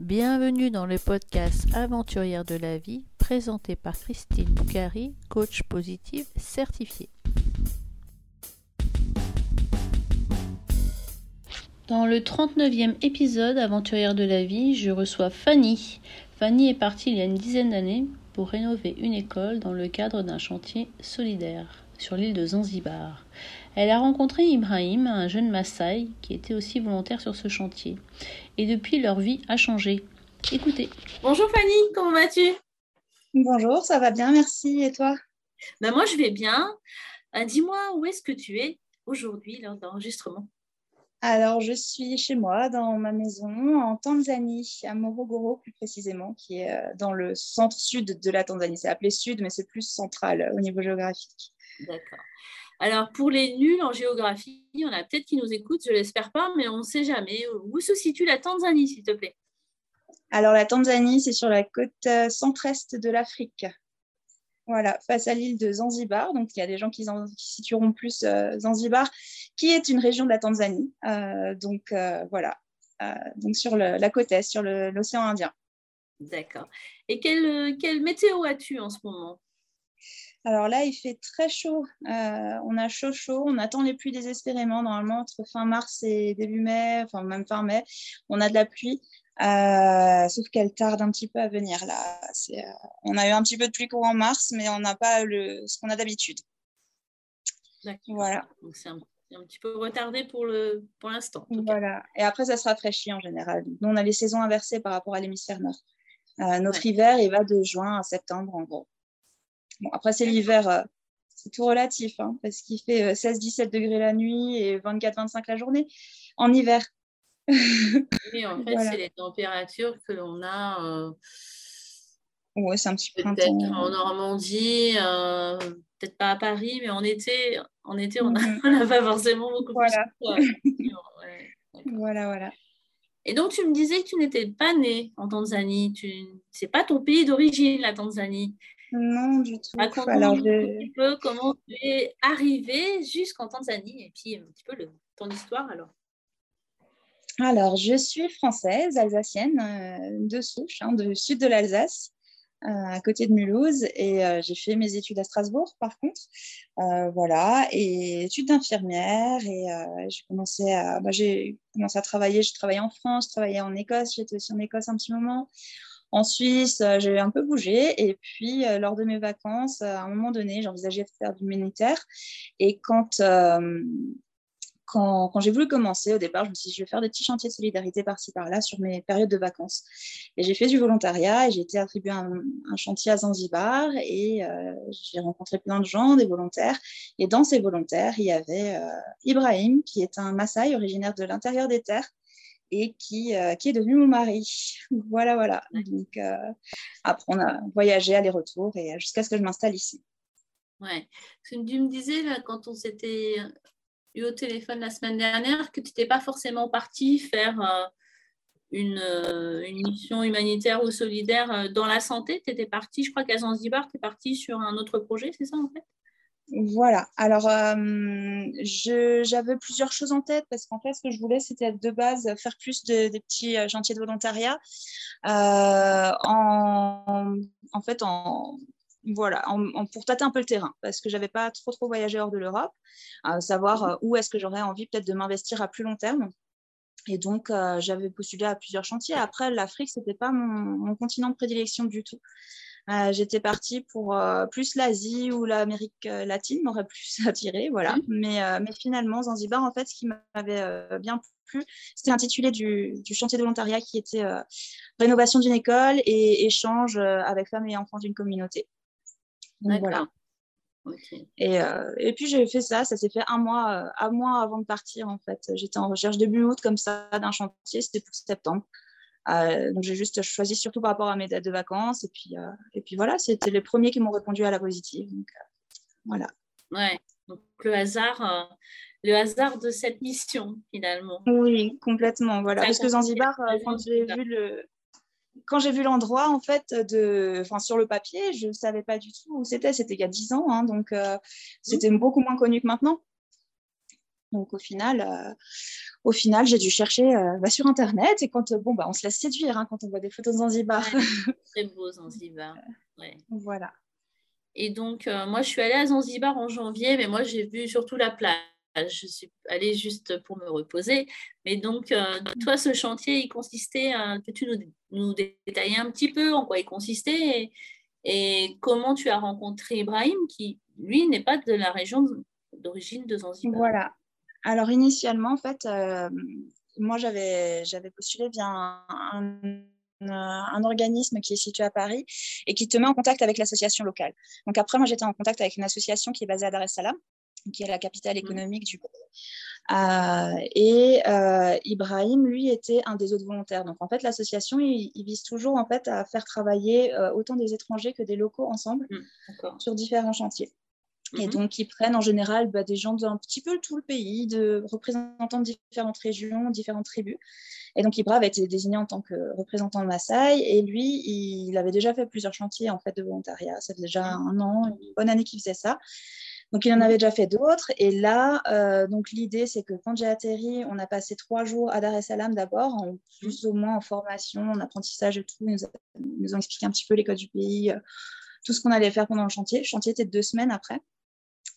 Bienvenue dans le podcast Aventurière de la vie présenté par Christine Boucari, coach positive certifiée. Dans le 39e épisode Aventurière de la vie, je reçois Fanny. Fanny est partie il y a une dizaine d'années pour rénover une école dans le cadre d'un chantier solidaire sur l'île de Zanzibar. Elle a rencontré Ibrahim, un jeune Maasai, qui était aussi volontaire sur ce chantier. Et depuis, leur vie a changé. Écoutez. Bonjour Fanny, comment vas-tu? Bonjour, ça va bien, merci. Et toi? Ben Moi, je vais bien. Euh, dis-moi, où est-ce que tu es aujourd'hui lors d'enregistrement alors, je suis chez moi, dans ma maison, en Tanzanie, à Morogoro plus précisément, qui est euh, dans le centre-sud de la Tanzanie. C'est appelé sud, mais c'est plus central euh, au niveau géographique. D'accord. Alors, pour les nuls en géographie, on a peut-être qui nous écoutent, je l'espère pas, mais on ne sait jamais. Où se situe la Tanzanie, s'il te plaît? Alors, la Tanzanie, c'est sur la côte euh, centre-est de l'Afrique. Voilà, face à l'île de Zanzibar. Donc, il y a des gens qui, situeront plus euh, Zanzibar, qui est une région de la Tanzanie. Euh, donc, voilà, donc sur la côte est, sur l'océan Indien. D'accord. Et quelle, quelle météo as-tu en ce moment? Alors là, il fait très chaud. Euh, on a chaud, chaud. On attend les pluies désespérément. Normalement, entre fin mars et début mai, enfin même fin mai, on a de la pluie. Euh, sauf qu'elle tarde un petit peu à venir là. Euh, on a eu un petit peu de pluie courant mars, mais on n'a pas le, ce qu'on a d'habitude. Voilà. Donc c'est un, petit peu retardé pour le pour l'instant. Voilà. Et après, ça se rafraîchit en général. Nous, on a les saisons inversées par rapport à l'hémisphère nord. notre hiver, il va de juin à septembre en gros après, c'est l'hiver, euh, c'est tout relatif, hein, parce qu'il fait 16-17 euh, degrés la nuit et 24-25 la journée en hiver. oui, en fait, c'est les températures que l'on a. Euh, oui, c'est un petit peu. Peut-être en Normandie, peut-être pas à Paris, mais en été, en été on n'a mm-hmm. pas forcément beaucoup voilà. voilà, voilà. Et donc, tu me disais que tu n'étais pas née en Tanzanie. Tu... Ce n'est pas ton pays d'origine, la Tanzanie. Non, du tout. Alors, un petit peu comment tu es arrivée jusqu'en Tanzanie et puis un petit peu le, ton histoire alors? Alors, je suis française, alsacienne, euh, de souche, hein, du sud de l'Alsace, euh, à côté de Mulhouse. Et euh, j'ai fait mes études à Strasbourg, par contre. voilà, et études d'infirmière. Et j'ai commencé, à, bah, j'ai commencé à travailler. J'ai travaillé en France, j'ai travaillé en Écosse. J'étais aussi en Écosse un petit moment. En Suisse, euh, j'ai un peu bougé. Et puis, euh, lors de mes vacances, euh, à un moment donné, j'envisageais de faire du militaire. Et quand, quand, j'ai voulu commencer, au départ, je me suis dit, je vais faire des petits chantiers de solidarité par-ci, par-là sur mes périodes de vacances. Et j'ai fait du volontariat et j'ai été attribuée à un, chantier à Zanzibar et j'ai rencontré plein de gens, des volontaires. Et dans ces volontaires, il y avait Ibrahim, qui est un Maasai originaire de l'intérieur des terres et qui, euh, qui est devenu mon mari. Voilà, voilà. Donc, euh, après, on a voyagé aller-retour et euh, jusqu'à ce que je m'installe ici. Ouais. Tu me disais, là, quand on s'était eu au téléphone la semaine dernière, que tu n'étais pas forcément parti faire une, une, mission humanitaire ou solidaire dans la santé. Tu étais parti, je crois qu'à Zanzibar, tu es parti sur un autre projet, c'est ça en fait? Voilà. Alors, euh, j'avais plusieurs choses en tête parce qu'en fait, ce que je voulais, c'était de base faire plus de, des petits euh, chantiers de volontariat. Euh, en, fait, en, voilà, pour tâter un peu le terrain parce que j'avais pas trop trop voyagé hors de l'Europe, savoir où est-ce que j'aurais envie peut-être de m'investir à plus long terme. Et donc, j'avais postulé à plusieurs chantiers. Après, l'Afrique, c'était pas mon, mon, continent de prédilection du tout. Euh, j'étais partie pour euh, plus l'Asie ou l'Amérique euh, latine m'aurait plus attiré, voilà. Mmh. Mais, mais, finalement, Zanzibar, en fait, ce qui m'avait bien plu, c'était l'intitulé du, du, chantier de volontariat qui était rénovation d'une école et échange avec femmes et enfants d'une communauté. voilà. Et, et, puis j'ai fait ça, ça s'est fait un mois, un mois avant de partir en fait. J'étais en recherche début août comme ça d'un chantier, c'était pour septembre. Euh, donc j'ai juste choisi surtout par rapport à mes dates de vacances. Et puis, euh, et puis voilà, c'était les premiers qui m'ont répondu à la positive. Donc euh, voilà. Ouais, donc le hasard, le hasard de cette mission finalement. Oui, complètement. Voilà. Parce que Zanzibar, quand j'ai vu le. Quand j'ai vu l'endroit, en fait, de, enfin, sur le papier, je ne savais pas du tout où c'était. C'était il y a 10 ans, hein, donc c'était beaucoup moins connu que maintenant. Donc au final, au final, j'ai dû chercher bah, sur internet et quand bon bah on se laisse séduire hein, quand on voit des photos de Zanzibar. très beau Zanzibar. Voilà. Et donc moi je suis allée à Zanzibar en janvier, mais moi j'ai vu surtout la plage. Je suis allée juste pour me reposer. Mais donc, toi, ce chantier, il consistait, peux-tu nous, nous, détailler un petit peu en quoi il consistait et comment tu as rencontré Ibrahim, qui, lui, n'est pas de la région d'origine de Zanzibar. Voilà. Alors, initialement, en fait, euh, moi, j'avais, postulé via un, un, organisme qui est situé à Paris et qui te met en contact avec l'association locale. Donc, après, moi, j'étais en contact avec une association qui est basée à Dar es Salaam qui est la capitale mmh. économique du pays. Euh, et euh, Ibrahim, lui, était un des autres volontaires. Donc, en fait, l'association, il, vise toujours en fait, à faire travailler euh, autant des étrangers que des locaux ensemble mmh, sur différents chantiers. Et mmh donc, ils prennent en général bah, des gens d'un petit peu tout le pays, de représentants de différentes régions, différentes tribus. Et donc, Ibrahim avait été désigné en tant que représentant de Maasai. Et lui, il avait déjà fait plusieurs chantiers en fait, de volontariat. Ça fait déjà un an, une bonne année qu'il faisait ça. Donc, il en avait déjà fait d'autres. Et là, euh, donc l'idée, c'est que quand j'ai atterri, on a passé trois jours à Dar es Salaam d'abord, en plus ou moins en formation, en apprentissage et tout. Ils nous, ont expliqué un petit peu les codes du pays, euh, tout ce qu'on allait faire pendant le chantier. Le chantier était deux semaines après.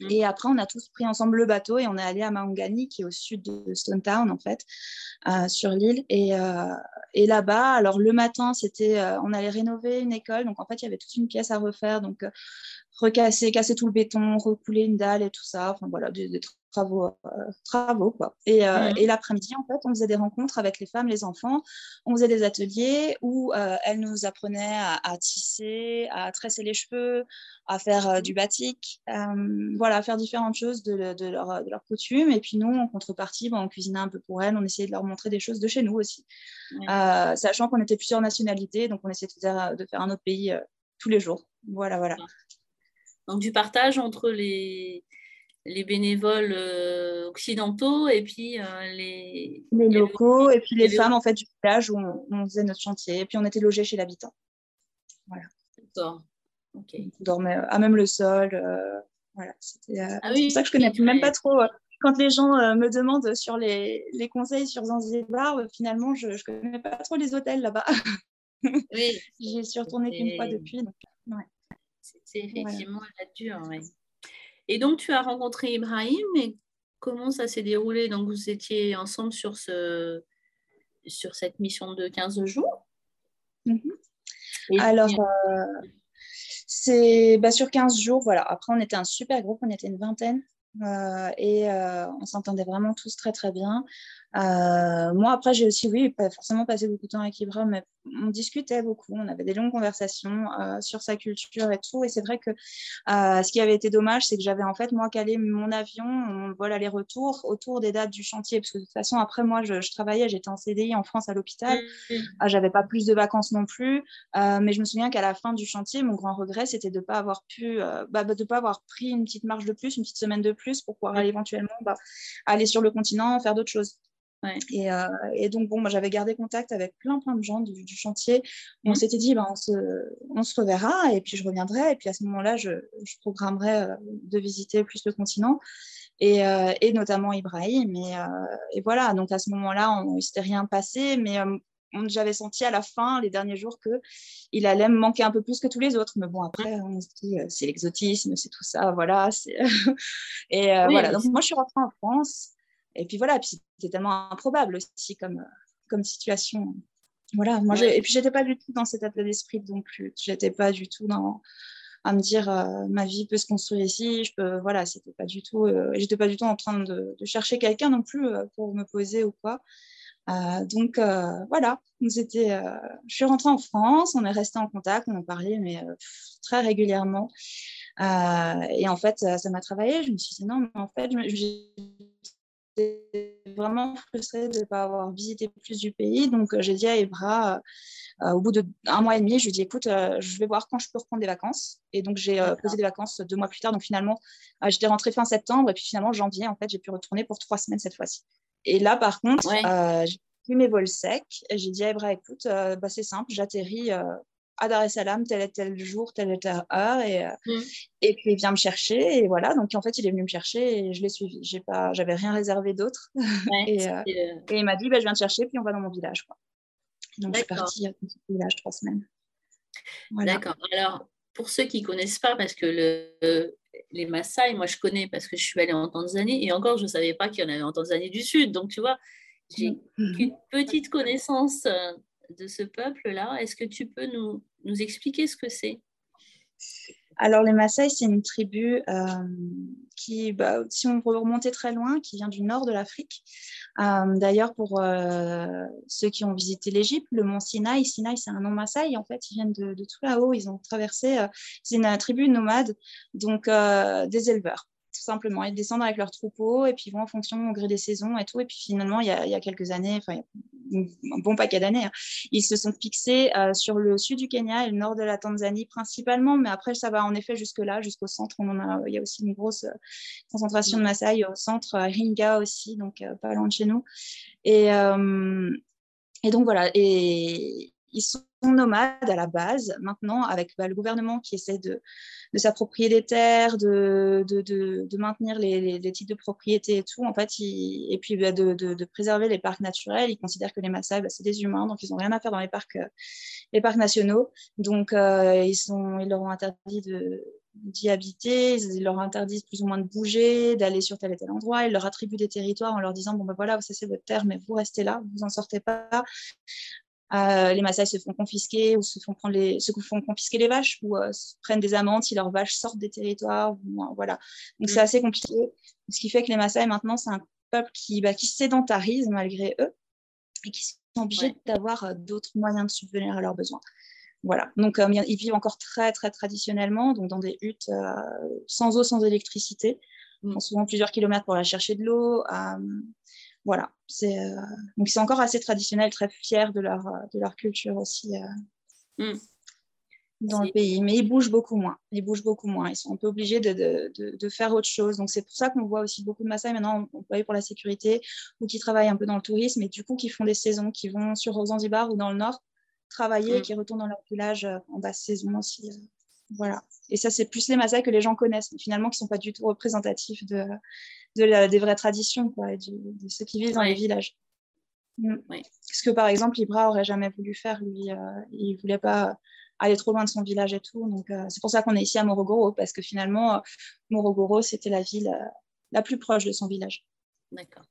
Mm. Et après, on a tous pris ensemble le bateau et on est allé à Maungani, qui est au sud de Stone Town, en fait, euh, sur l'île. Et, et là-bas, alors le matin, c'était, on allait rénover une école. Donc, en fait, il y avait toute une pièce à refaire. Donc, recasser, casser tout le béton, recouler une dalle et tout ça. Enfin voilà, des, travaux, euh, travaux quoi. Et, euh, et l'après-midi, en fait, on faisait des rencontres avec les femmes, les enfants. On faisait des ateliers où euh, elles nous apprenaient à, tisser, à tresser les cheveux, à faire du batik, voilà, à faire différentes choses de, de, leur, de leur coutume. Et puis nous, en contrepartie, on cuisinait un peu pour elles, on essayait de leur montrer des choses de chez nous aussi. sachant qu'on était plusieurs nationalités, donc on essayait de faire, de faire un autre pays tous les jours. Voilà, voilà. Donc du partage entre les, les bénévoles euh, occidentaux et puis euh, les, les, locaux et puis les, femmes en fait du village où on, faisait notre chantier et puis on était logés chez l'habitant. Voilà. D'accord. On dormait à même le sol. Euh, voilà. C'était ah pour ça que je connais même pas trop. quand les gens me demandent sur les, les conseils sur Zanzibar, finalement, je ne connais pas trop les hôtels là-bas. Oui. J'y suis retournée qu'une fois depuis. Donc, ouais. C'est effectivement la dure. Et donc, tu as rencontré Ibrahim, et comment ça s'est déroulé? Donc, vous étiez ensemble sur, ce, sur cette mission de 15 jours? Mm-hmm. Alors, euh, c'est bah, sur 15 jours, voilà. Après, on était un super groupe, on était une vingtaine. Euh, et euh, on s'entendait vraiment tous très très bien. Euh, moi, après, j'ai aussi, oui, pas forcément passé beaucoup de temps avec Ibra, mais on discutait beaucoup, on avait des longues conversations euh, sur sa culture et tout. Et c'est vrai que euh, ce qui avait été dommage, c'est que j'avais en fait, moi, calé mon avion, mon vol aller-retour autour des dates du chantier. Parce que de toute façon, après, moi, je, travaillais, j'étais en CDI en France à l'hôpital. Mmh. Ah, j'avais pas plus de vacances non plus. mais je me souviens qu'à la fin du chantier, mon grand regret, c'était de ne pas avoir pu, bah, de pas avoir pris une petite marche de plus, une petite semaine de plus pour pouvoir aller éventuellement bah, aller sur le continent, faire d'autres choses. Et, euh, et, donc, bon, moi, j'avais gardé contact avec plein, plein de gens du, chantier. On mmh. s'était dit, ben, on, se, on, se, reverra et puis je reviendrai. Et puis à ce moment-là, je, je programmerai euh, de visiter plus le continent et, euh, et notamment Ibrahim. Et, et, voilà, donc à ce moment-là, il ne s'était rien passé, mais j'avais senti à la fin, les derniers jours, qu'il allait me manquer un peu plus que tous les autres. Mais bon, après, on se dit, c'est l'exotisme, c'est tout ça, voilà. et voilà, donc moi, je suis rentrée en France. Et puis voilà, puis c'était tellement improbable aussi comme, comme situation. Voilà, moi, et puis j'étais pas du tout dans cet état d'esprit donc plus. J'étais pas du tout dans à me dire euh, ma vie peut se construire ici. Je peux, voilà, c'était pas du tout. Euh, j'étais pas du tout en train de, de chercher quelqu'un non plus euh, pour me poser ou quoi. donc voilà, c'était. je suis rentrée en France, on est resté en contact, on a parlé, mais très régulièrement. et en fait, ça m'a travaillé. Je me suis dit non, mais en fait, vraiment frustrée de ne pas avoir visité plus du pays. Donc, euh, j'ai dit à Ebra, euh, au bout d'un mois et demi, je lui ai dit, écoute, euh, je vais voir quand je peux reprendre des vacances. Et donc, j'ai posé des vacances deux mois plus tard. Donc, finalement, j'étais rentrée fin septembre. Et puis, finalement, janvier, en fait, j'ai pu retourner pour trois semaines cette fois-ci. Et là, par contre, j'ai pris mes vols secs. J'ai dit à Ebra, écoute, bah, c'est simple, j'atterris à Dar es Salaam, tel et tel jour, telle et telle heure. Et, mm. et puis, il vient me chercher. Et voilà. Donc, en fait, il est venu me chercher et je l'ai suivi. Je n'avais rien réservé d'autre. et, il m'a dit bah, Je viens te chercher, puis on va dans mon village. Quoi. Donc, je suis partie dans mon village trois semaines. D'accord. Alors, pour ceux qui ne connaissent pas, parce que le, les Maasai, moi je connais parce que je suis allée en Tanzanie et encore je ne savais pas qu'il y en avait en Tanzanie du Sud. Donc tu vois, j'ai mm. une petite connaissance euh, de ce peuple-là. Est-ce que tu peux nous, expliquer ce que c'est? Alors, les Maasai, c'est une tribu euh, qui, bah, si on peut remonter très loin, qui vient du nord de l'Afrique. Euh, d'ailleurs, pour euh, ceux qui ont visité l'Égypte, le mont Sinaï, Sinaï, c'est un nom Maasai. En fait, ils viennent de, de tout là-haut. Ils ont traversé. c'est une tribu nomade, donc des éleveurs tout simplement. Ils descendent avec leurs troupeaux et puis ils vont en fonction au gré des saisons et tout. Et puis finalement, il y a, il y a quelques années, enfin, un bon paquet d'années, hein, ils se sont fixés euh, sur le sud du Kenya et le nord de la Tanzanie principalement. Mais après, ça va en effet jusque-là, jusqu'au centre. On a, il y a aussi une grosse euh, concentration de Maasai au centre, Ringa aussi, donc euh, pas loin de chez nous. Et, et donc voilà. Et ils sont nomades à la base. Maintenant, avec bah, le gouvernement qui essaie de, s'approprier des terres, de, de, maintenir les, les, titres de propriété et tout, en fait, et puis bah, de, préserver les parcs naturels, ils considèrent que les Maasai, bah, c'est des humains, donc ils n'ont rien à faire dans les parcs, les parcs nationaux. Donc, euh, ils, sont, ils leur ont interdit d'y habiter, ils leur interdisent plus ou moins de bouger, d'aller sur tel et tel endroit, ils leur attribuent des territoires en leur disant bon ben voilà, c'est votre terre, mais vous restez là, vous en sortez pas. Euh, les Maasai se font confisquer ou se font, prendre les, se font confisquer les vaches ou euh, prennent des amendes si leurs vaches sortent des territoires. voilà. Donc c'est mm. assez compliqué. Ce qui fait que les Maasai maintenant, c'est un peuple qui, bah, qui sédentarise malgré eux et qui sont obligés d'avoir euh, d'autres moyens de subvenir à leurs besoins. Voilà. Donc ils vivent encore très très traditionnellement, donc dans des huttes sans eau, sans électricité. Mm. souvent plusieurs kilomètres pour aller chercher de l'eau voilà, c'est euh, donc c'est encore assez traditionnel, très fiers de leur, euh, de leur culture aussi euh, mm. dans le pays. Mais ils bougent beaucoup moins. Ils bougent beaucoup moins. Ils sont un peu obligés de, de, de, faire autre chose. Donc c'est pour ça qu'on voit aussi beaucoup de Maasai maintenant employés pour la sécurité ou qui travaillent un peu dans le tourisme et du coup qui font des saisons, qui vont sur Zanzibar ou dans le nord travailler et mm. qui retournent dans leur village en basse saison aussi. Voilà. Et ça, c'est plus les Maasai que les gens connaissent, mais finalement qui ne sont pas du tout représentatifs de, de des vraies traditions, quoi, de ceux qui vivent dans les villages. Mm. Ce que par exemple, Ibra aurait jamais voulu faire, lui, euh, il voulait pas aller trop loin de son village et tout. Donc euh, c'est pour ça qu'on est ici à Morogoro, parce que finalement, Morogoro, c'était la ville euh, la plus proche de son village. D'accord.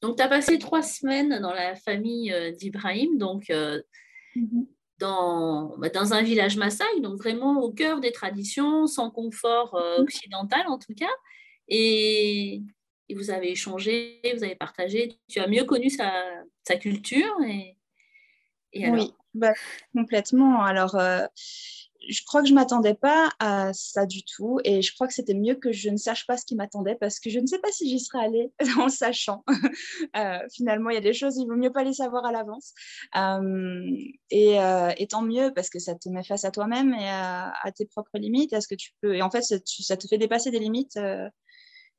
Donc tu as passé trois semaines dans la famille d'Ibrahim, donc mm-hmm. dans, bah, dans un village Maasai, donc vraiment au cœur des traditions, sans confort mm-hmm. occidental en tout cas. Et vous avez échangé, vous avez partagé, tu as mieux connu sa, sa culture. Et, oui, bah, complètement. Alors, euh, je crois que je ne m'attendais pas à ça du tout et je crois que c'était mieux que je ne sache pas ce qui m'attendait parce que je ne sais pas si j'y serais allée en le sachant. Euh, finalement, il y a des choses, il vaut mieux pas les savoir à l'avance. Euh, et, et, tant mieux parce que ça te met face à toi-même et à, tes propres limites, à ce que tu peux. Et en fait, ça, ça te fait dépasser des limites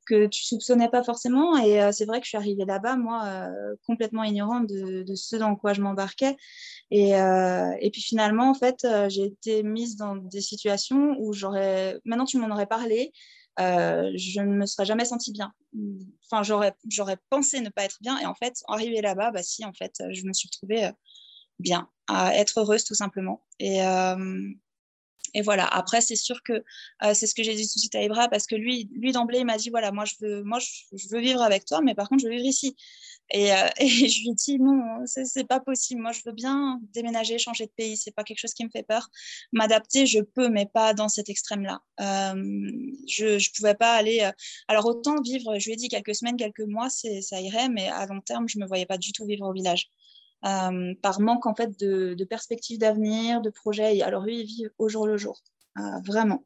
que tu soupçonnais pas forcément. Et euh, c'est vrai que je suis arrivée là-bas, moi, euh, complètement ignorante de, ce dans quoi je m'embarquais. Et, euh, et, puis finalement, en fait, j'ai été mise dans des situations où j'aurais, maintenant tu m'en aurais parlé, je ne me serais jamais sentie bien. Enfin, j'aurais, j'aurais pensé ne pas être bien. Et en fait, arrivée là-bas, bah si, en fait, je me suis retrouvée bien, à être heureuse tout simplement. Et, et voilà. Après, c'est sûr que euh, c'est ce que j'ai dit tout de suite à Ibra parce que lui, lui d'emblée, il m'a dit voilà, moi je veux, moi je, veux vivre avec toi, mais par contre, je veux vivre ici. Et, euh, je lui ai dit non, c'est pas possible. Moi, je veux bien déménager, changer de pays. C'est pas quelque chose qui me fait peur. M'adapter, je peux, mais pas dans cet extrême-là. Euh, je, je pouvais pas aller. Alors autant vivre, je lui ai dit quelques semaines, quelques mois, ça irait, mais à long terme, je me voyais pas du tout vivre au village. Euh, par manque en fait de, de perspectives d'avenir, de projets. Alors eux, ils vivent au jour le jour, euh, vraiment.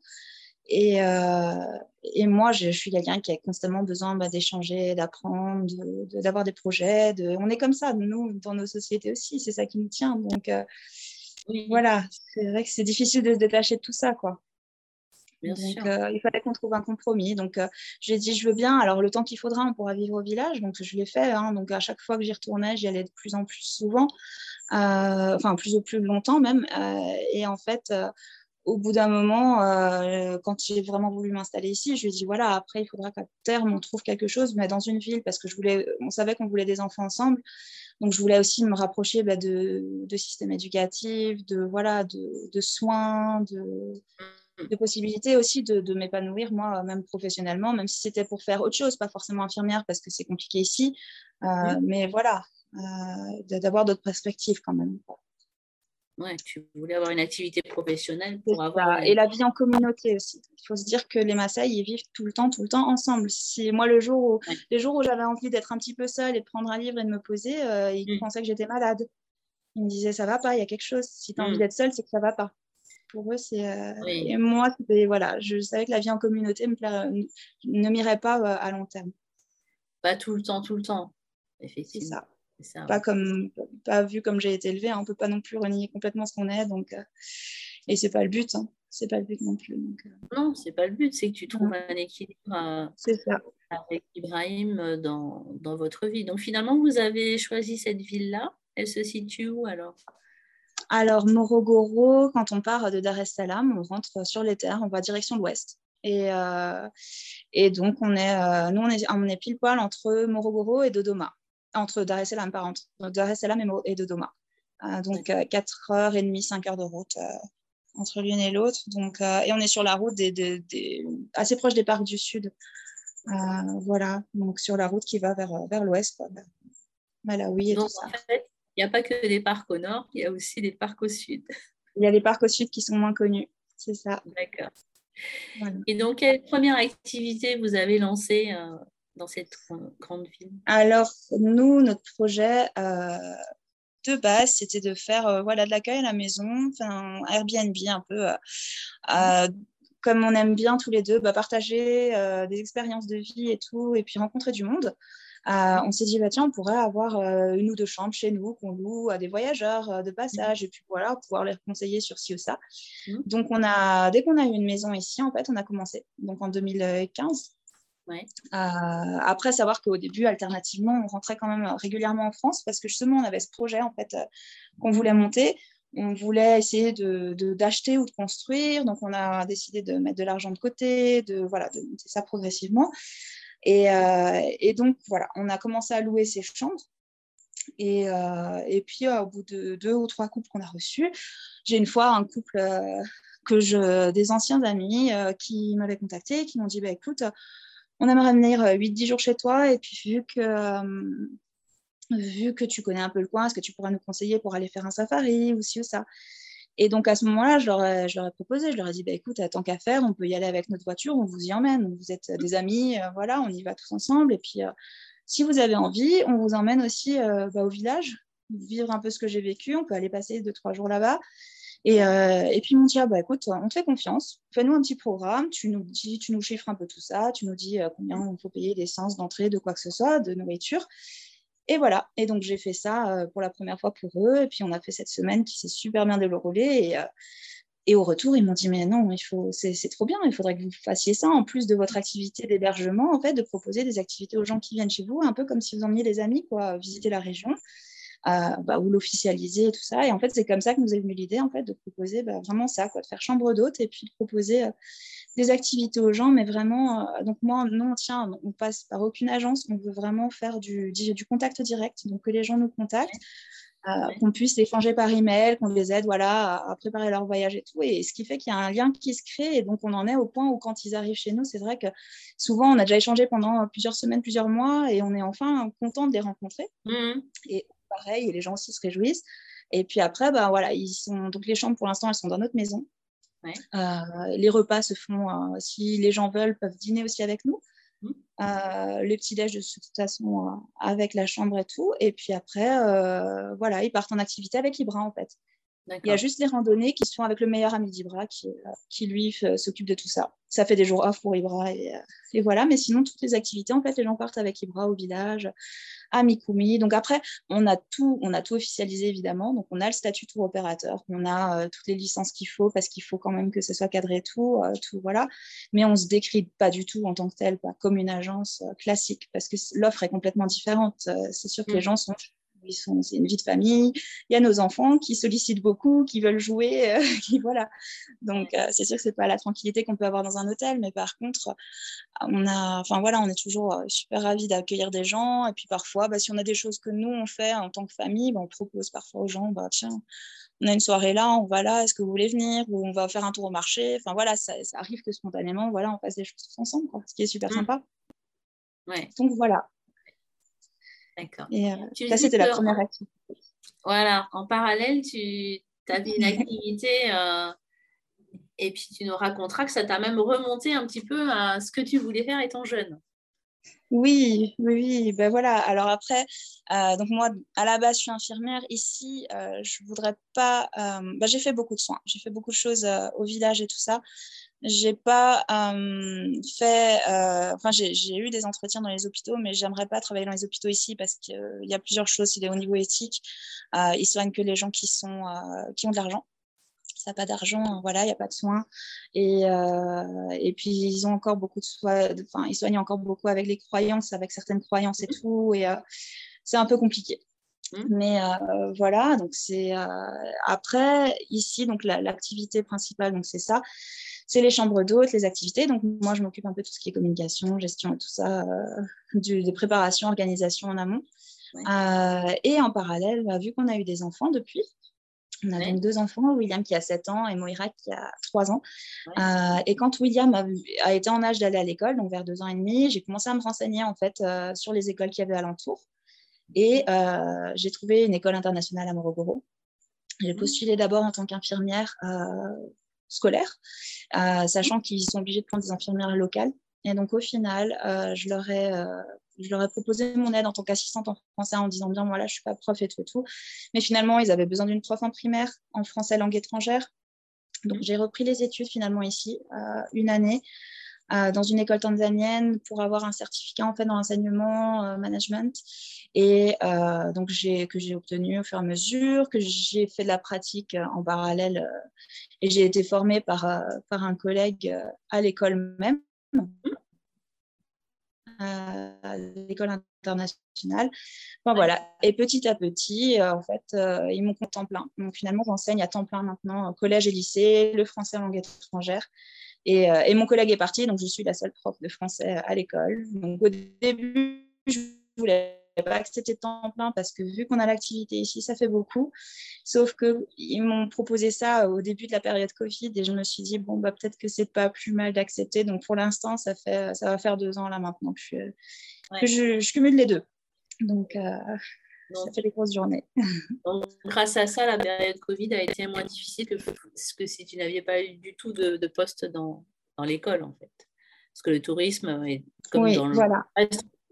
Et, euh, et, moi, je, suis quelqu'un qui a constamment besoin bah, d'échanger, d'apprendre, d'avoir des projets. On est comme ça, nous, dans nos sociétés aussi, c'est ça qui nous tient. Donc voilà, c'est vrai que c'est difficile de se détacher de tout ça. quoi. Donc, il fallait qu'on trouve un compromis. Donc, j'ai dit, je veux bien. Alors, le temps qu'il faudra, on pourra vivre au village. Donc, je l'ai fait. Hein. Donc, à chaque fois que j'y retournais, j'y allais de plus en plus souvent. enfin, plus ou plus longtemps même. et en fait, au bout d'un moment, euh, quand j'ai vraiment voulu m'installer ici, je lui ai dit voilà, après, il faudra qu'à terme, on trouve quelque chose, mais dans une ville, parce que je voulais, on savait qu'on voulait des enfants ensemble. Donc, je voulais aussi me rapprocher bah, de, de systèmes éducatifs, de, voilà, de, de soins, de, de, possibilités aussi de, de m'épanouir, moi, même professionnellement, même si c'était pour faire autre chose, pas forcément infirmière, parce que c'est compliqué ici. Euh, mais voilà, euh, d'avoir d'autres perspectives quand même. Ouais, tu voulais avoir une activité professionnelle pour avoir. Et la vie en communauté aussi. Il faut se dire que les Maasai, ils vivent tout le temps, tout le temps ensemble. Si moi, le jour où, les jours où j'avais envie d'être un petit peu seule et de prendre un livre et de me poser, euh, ils mm. pensaient que j'étais malade. Ils me disaient, ça va pas, il y a quelque chose. Si tu as envie mm. d'être seule, c'est que ça va pas. Pour eux, c'est. Euh, et moi, voilà, je savais que la vie en communauté me ne m'irait pas euh, à long terme. Pas tout le temps, tout le temps. Effectivement. C'est ça pas comme pas vu comme j'ai été élevée. Hein. On peut pas non plus renier complètement ce qu'on est. Donc, euh, et c'est pas le but. Hein. C'est pas le but non plus. Donc, euh. Non, c'est pas le but. C'est que tu trouves un équilibre euh, ça. avec Ibrahim dans, dans, votre vie. Donc finalement, vous avez choisi cette ville-là. Elle se situe où alors? Alors Morogoro, quand on part de Dar es Salaam, on rentre sur les terres, on va direction l'ouest. Et, et donc, on est, nous, on est, on est pile poil entre Morogoro et Dodoma entre Dar es Salaam, par Dar es Salaam et, Dodoma. Euh, donc 4h30, 5 heures de route euh, entre l'une et l'autre. Donc, euh, et on est sur la route des, assez proche des parcs du sud. voilà, donc sur la route qui va vers, vers l'ouest, Malawi et tout ça. Il n'y a pas que des parcs au nord, il y a aussi des parcs au sud. Il y a les parcs au sud qui sont moins connus, c'est ça. D'accord. Et donc, quelle première activité vous avez lancée dans cette grande ville? Alors, nous, notre projet euh, de base, c'était de faire euh, voilà, de l'accueil à la maison, un Airbnb un peu. Euh, comme on aime bien tous les deux, bah, partager des expériences de vie et tout, et puis rencontrer du monde. On s'est dit, bah, tiens, on pourrait avoir une ou deux chambres chez nous qu'on loue à des voyageurs de passage et puis voilà, pouvoir les conseiller sur ci ou ça. Mmh. Donc, on a, dès qu'on a eu une maison ici, en fait, on a commencé. Donc, en 2015. Euh, après, savoir qu'au début, alternativement, on rentrait quand même régulièrement en France parce que justement, on avait ce projet en fait euh, qu'on voulait monter. On voulait essayer d'acheter de, ou de construire. Donc, on a décidé de mettre de l'argent de côté, de, voilà, de monter ça progressivement. Et, euh, et, donc, voilà, on a commencé à louer ces chambres. Et, et puis, au bout de deux ou trois couples qu'on a reçus, j'ai une fois un couple que je, des anciens amis qui m'avaient contacté, qui m'ont dit bah, écoute, on aimerait venir 8-10 euh, jours chez toi et puis vu que, euh, vu que tu connais un peu le coin, est-ce que tu pourrais nous conseiller pour aller faire un safari ou ci ou ça? Et donc à ce moment-là, je leur, ai, je leur ai proposé, je leur ai dit, bah, écoute, tant qu'à faire, on peut y aller avec notre voiture, on vous y emmène, vous êtes des amis, euh, voilà, on y va tous ensemble. Et puis si vous avez envie, on vous emmène aussi bah, au village, vivre un peu ce que j'ai vécu, on peut aller passer 2-3 jours là-bas. Euh, et, puis, ils m'ont dit, ah, bah, écoute, on te fait confiance, fais-nous un petit programme, tu nous dis, tu nous chiffres un peu tout ça, tu nous dis euh, combien il faut payer d'essence, d'entrée, de quoi que ce soit, de nourriture. Et voilà. Et donc, j'ai fait ça euh, pour la première fois pour eux. Et puis, on a fait cette semaine qui s'est super bien déroulée. Et, et au retour, ils m'ont dit, mais non, il faut, c'est, trop bien, il faudrait que vous fassiez ça en plus de votre activité d'hébergement, en fait, de proposer des activités aux gens qui viennent chez vous, un peu comme si vous emmeniez des amis, quoi, visiter la région bah, ou l'officialiser et tout ça. Et en fait, c'est comme ça que nous est venue l'idée en fait, de proposer bah, vraiment ça, quoi, de faire chambre d'hôte et puis de proposer euh, des activités aux gens. Mais vraiment, euh, donc moi, non, tiens, on passe par aucune agence, on veut vraiment faire du, du contact direct, donc que les gens nous contactent. Euh, qu'on puisse échanger par email, qu'on les aide voilà, à, préparer leur voyage et tout. Et ce qui fait qu'il y a un lien qui se crée. Et donc, on en est au point où, quand ils arrivent chez nous, c'est vrai que souvent, on a déjà échangé pendant plusieurs semaines, plusieurs mois, et on est enfin content de les rencontrer. Mmh. Et pareil, et les gens aussi se réjouissent. Et puis après, bah, voilà, ils sont... donc les chambres, pour l'instant, elles sont dans notre maison. Euh, les repas se font, euh, si les gens veulent, peuvent dîner aussi avec nous. Mmh. Euh, le petit-déj, de toute façon, avec la chambre et tout. Et puis après, voilà, ils partent en activité avec Ibra, en fait. Il y a juste des randonnées qui sont avec le meilleur ami d'Ibra qui, qui, lui s'occupe de tout ça. Ça fait des jours off pour Ibra et, et, voilà. Mais sinon, toutes les activités, en fait, les gens partent avec Ibra au village. À Mikumi. Donc après, on a tout, on a tout officialisé évidemment. Donc on a le statut tour opérateur, on a euh, toutes les licences qu'il faut parce qu'il faut quand même que ce soit cadré tout, euh, tout voilà. Mais on se décrit pas du tout en tant que tel, pas comme une agence classique parce que l'offre est complètement différente. c'est sûr que les mm. gens sont c'est une vie de famille. Il y a nos enfants qui sollicitent beaucoup, qui veulent jouer, euh, qui, voilà. Donc, euh, c'est sûr que c'est pas la tranquillité qu'on peut avoir dans un hôtel, mais par contre, on a, enfin voilà, on est toujours euh, super ravis d'accueillir des gens. Et puis parfois, bah, si on a des choses que nous on fait en tant que famille, bah, on propose parfois aux gens, bah tiens, on a une soirée là, on va là, est-ce que vous voulez venir? Ou on va faire un tour au marché. Enfin voilà, ça, arrive que spontanément, voilà, on fasse des choses ensemble, ce qui est super mmh. sympa. Ouais. Donc voilà, D'accord. Euh, ça, c'était la première activité. Voilà, en parallèle, tu avais une activité euh, et puis tu nous raconteras que ça t'a même remonté un petit peu à ce que tu voulais faire étant jeune. Oui, oui, oui. Ben voilà. Alors après, euh, donc moi, à la base, je suis infirmière. Ici, je voudrais pas. Ben j'ai fait beaucoup de soins. J'ai fait beaucoup de choses au village et tout ça j'ai pas euh, fait, euh, enfin j'ai eu des entretiens dans les hôpitaux, mais j'aimerais pas travailler dans les hôpitaux ici parce qu'il y a plusieurs choses. Il est au niveau éthique, ils soignent que les gens qui sont, qui ont de l'argent. Ça n'a pas d'argent, voilà, il n'y a pas de soins. Et, et puis ils ont encore beaucoup de soins, enfin ils soignent encore beaucoup avec les croyances, avec certaines croyances et tout, et c'est un peu compliqué. Mmh. Mais voilà, donc c'est après ici donc l'activité principale donc c'est ça c'est les chambres d'hôtes, les activités. Donc, moi, je m'occupe un peu de tout ce qui est communication, gestion et tout ça, euh, du, des préparations, organisation en amont. Euh, et en parallèle, bah, vu qu'on a eu des enfants depuis, on a donc deux enfants, William qui a 7 ans et Moira qui a 3 ans. Euh, et quand William a, été en âge d'aller à l'école, donc vers 2 ans et demi, j'ai commencé à me renseigner en fait sur les écoles qu'il y avait alentour. Et j'ai trouvé une école internationale à Morogoro. J'ai mmh. postulé d'abord en tant qu'infirmière scolaires, euh, sachant qu'ils sont obligés de prendre des infirmières locales. Et donc, au final, euh, je, leur ai, euh, je leur ai proposé mon aide en tant qu'assistante en français en disant bien, voilà, je ne suis pas prof et tout et tout. Mais finalement, ils avaient besoin d'une prof en primaire en français langue étrangère. Donc, j'ai repris les études finalement ici, une année. Dans une école tanzanienne pour avoir un certificat en fait dans l'enseignement management et donc que j'ai obtenu au fur et à mesure que j'ai fait de la pratique en parallèle et j'ai été formée par, euh, par un collègue euh, à l'école même, à l'école internationale. voilà. Et petit à petit, euh, en fait, ils m'ont compté temps plein. Donc finalement, j'enseigne à temps plein maintenant collège et lycée, le français en langue étrangère. Et, et, mon collègue est parti, donc je suis la seule prof de français à l'école. Donc au début, je voulais pas que c'était temps plein parce que vu qu'on a l'activité ici, ça fait beaucoup. Sauf qu'ils m'ont proposé ça au début de la période Covid et je me suis dit, bon, bah, peut-être que c'est pas plus mal d'accepter. Donc pour l'instant, ça, fait, ça va faire deux ans là maintenant que je, je, cumule les deux. Donc, euh, ça fait des grosses journées. grâce à ça, la période Covid a été moins difficile que, que si tu n'avais pas eu du tout de, poste dans, dans l'école, en fait. Parce que le tourisme, est, comme oui, dans le voilà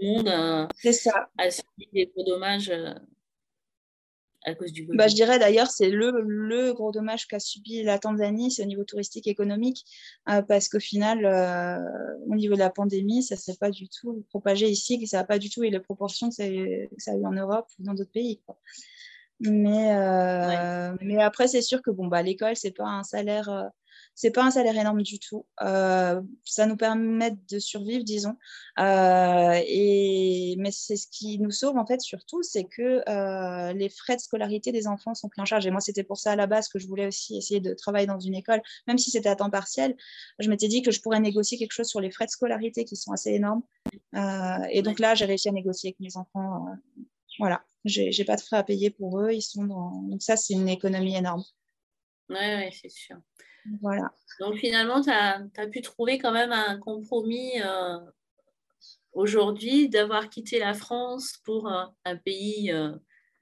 monde a, ça. subi des gros dommages euh, à cause du bah, Je dirais d'ailleurs, c'est le, le, gros dommage qu'a subi la Tanzanie, c'est au niveau touristique économique, euh, parce qu'au final, euh, au niveau de la pandémie, ça ne s'est pas du tout propagé ici, que ça n'a pas du tout eu les proportions que ça, a eu en Europe ou dans d'autres pays. Mais, mais après, c'est sûr que bon, bah, l'école, ce n'est pas un salaire c'est pas un salaire énorme du tout. Euh, ça nous permet de survivre, disons. Euh, et, mais c'est ce qui nous sauve, en fait, surtout, c'est que euh, les frais de scolarité des enfants sont pris en charge. Et moi, c'était pour ça à la base que je voulais aussi essayer de travailler dans une école, même si c'était à temps partiel. Je m'étais dit que je pourrais négocier quelque chose sur les frais de scolarité qui sont assez énormes. et donc là, j'ai réussi à négocier avec mes enfants. voilà, j'ai pas de frais à payer pour eux. Ils sont Donc ça, c'est une économie énorme. Oui, ouais, c'est sûr. Voilà. Donc finalement, tu as, pu trouver quand même un compromis euh, aujourd'hui d'avoir quitté la France pour euh, un pays euh,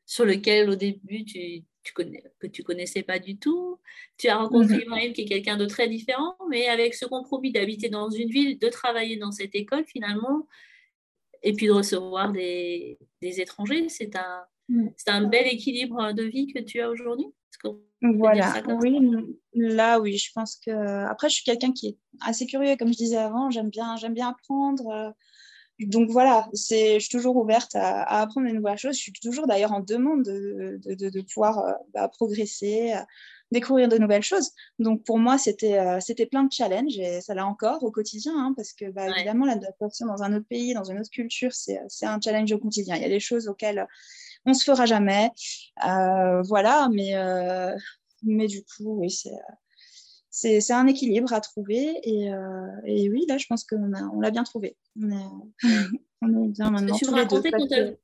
sur lequel au début tu, connais, que tu connaissais pas du tout. Tu as rencontré mmh. qui est quelqu'un de très différent, mais avec ce compromis d'habiter dans une ville, de travailler dans cette école finalement, et puis de recevoir des, des étrangers, c'est un, mmh. un bel équilibre de vie que tu as aujourd'hui? Voilà, oui, là oui, je pense que après je suis quelqu'un qui est assez curieux, comme je disais avant, j'aime bien, j'aime bien apprendre. Euh, donc voilà, je suis toujours ouverte à, apprendre de nouvelles choses. Je suis toujours d'ailleurs en demande de, de, pouvoir euh, bah, progresser, découvrir de nouvelles choses. Donc pour moi, c'était euh, c'était plein de challenges et ça l'a encore au quotidien, hein, parce que bah, évidemment, l'adaptation dans un autre pays, dans une autre culture, c'est un challenge au quotidien. Il y a des choses auxquelles on se fera jamais. Euh, voilà, mais, mais du coup, oui, c'est c'est un équilibre à trouver. Et, euh, et, oui, là, je pense qu'on l'a on bien trouvé. On est, on est bien maintenant. Tu me quand,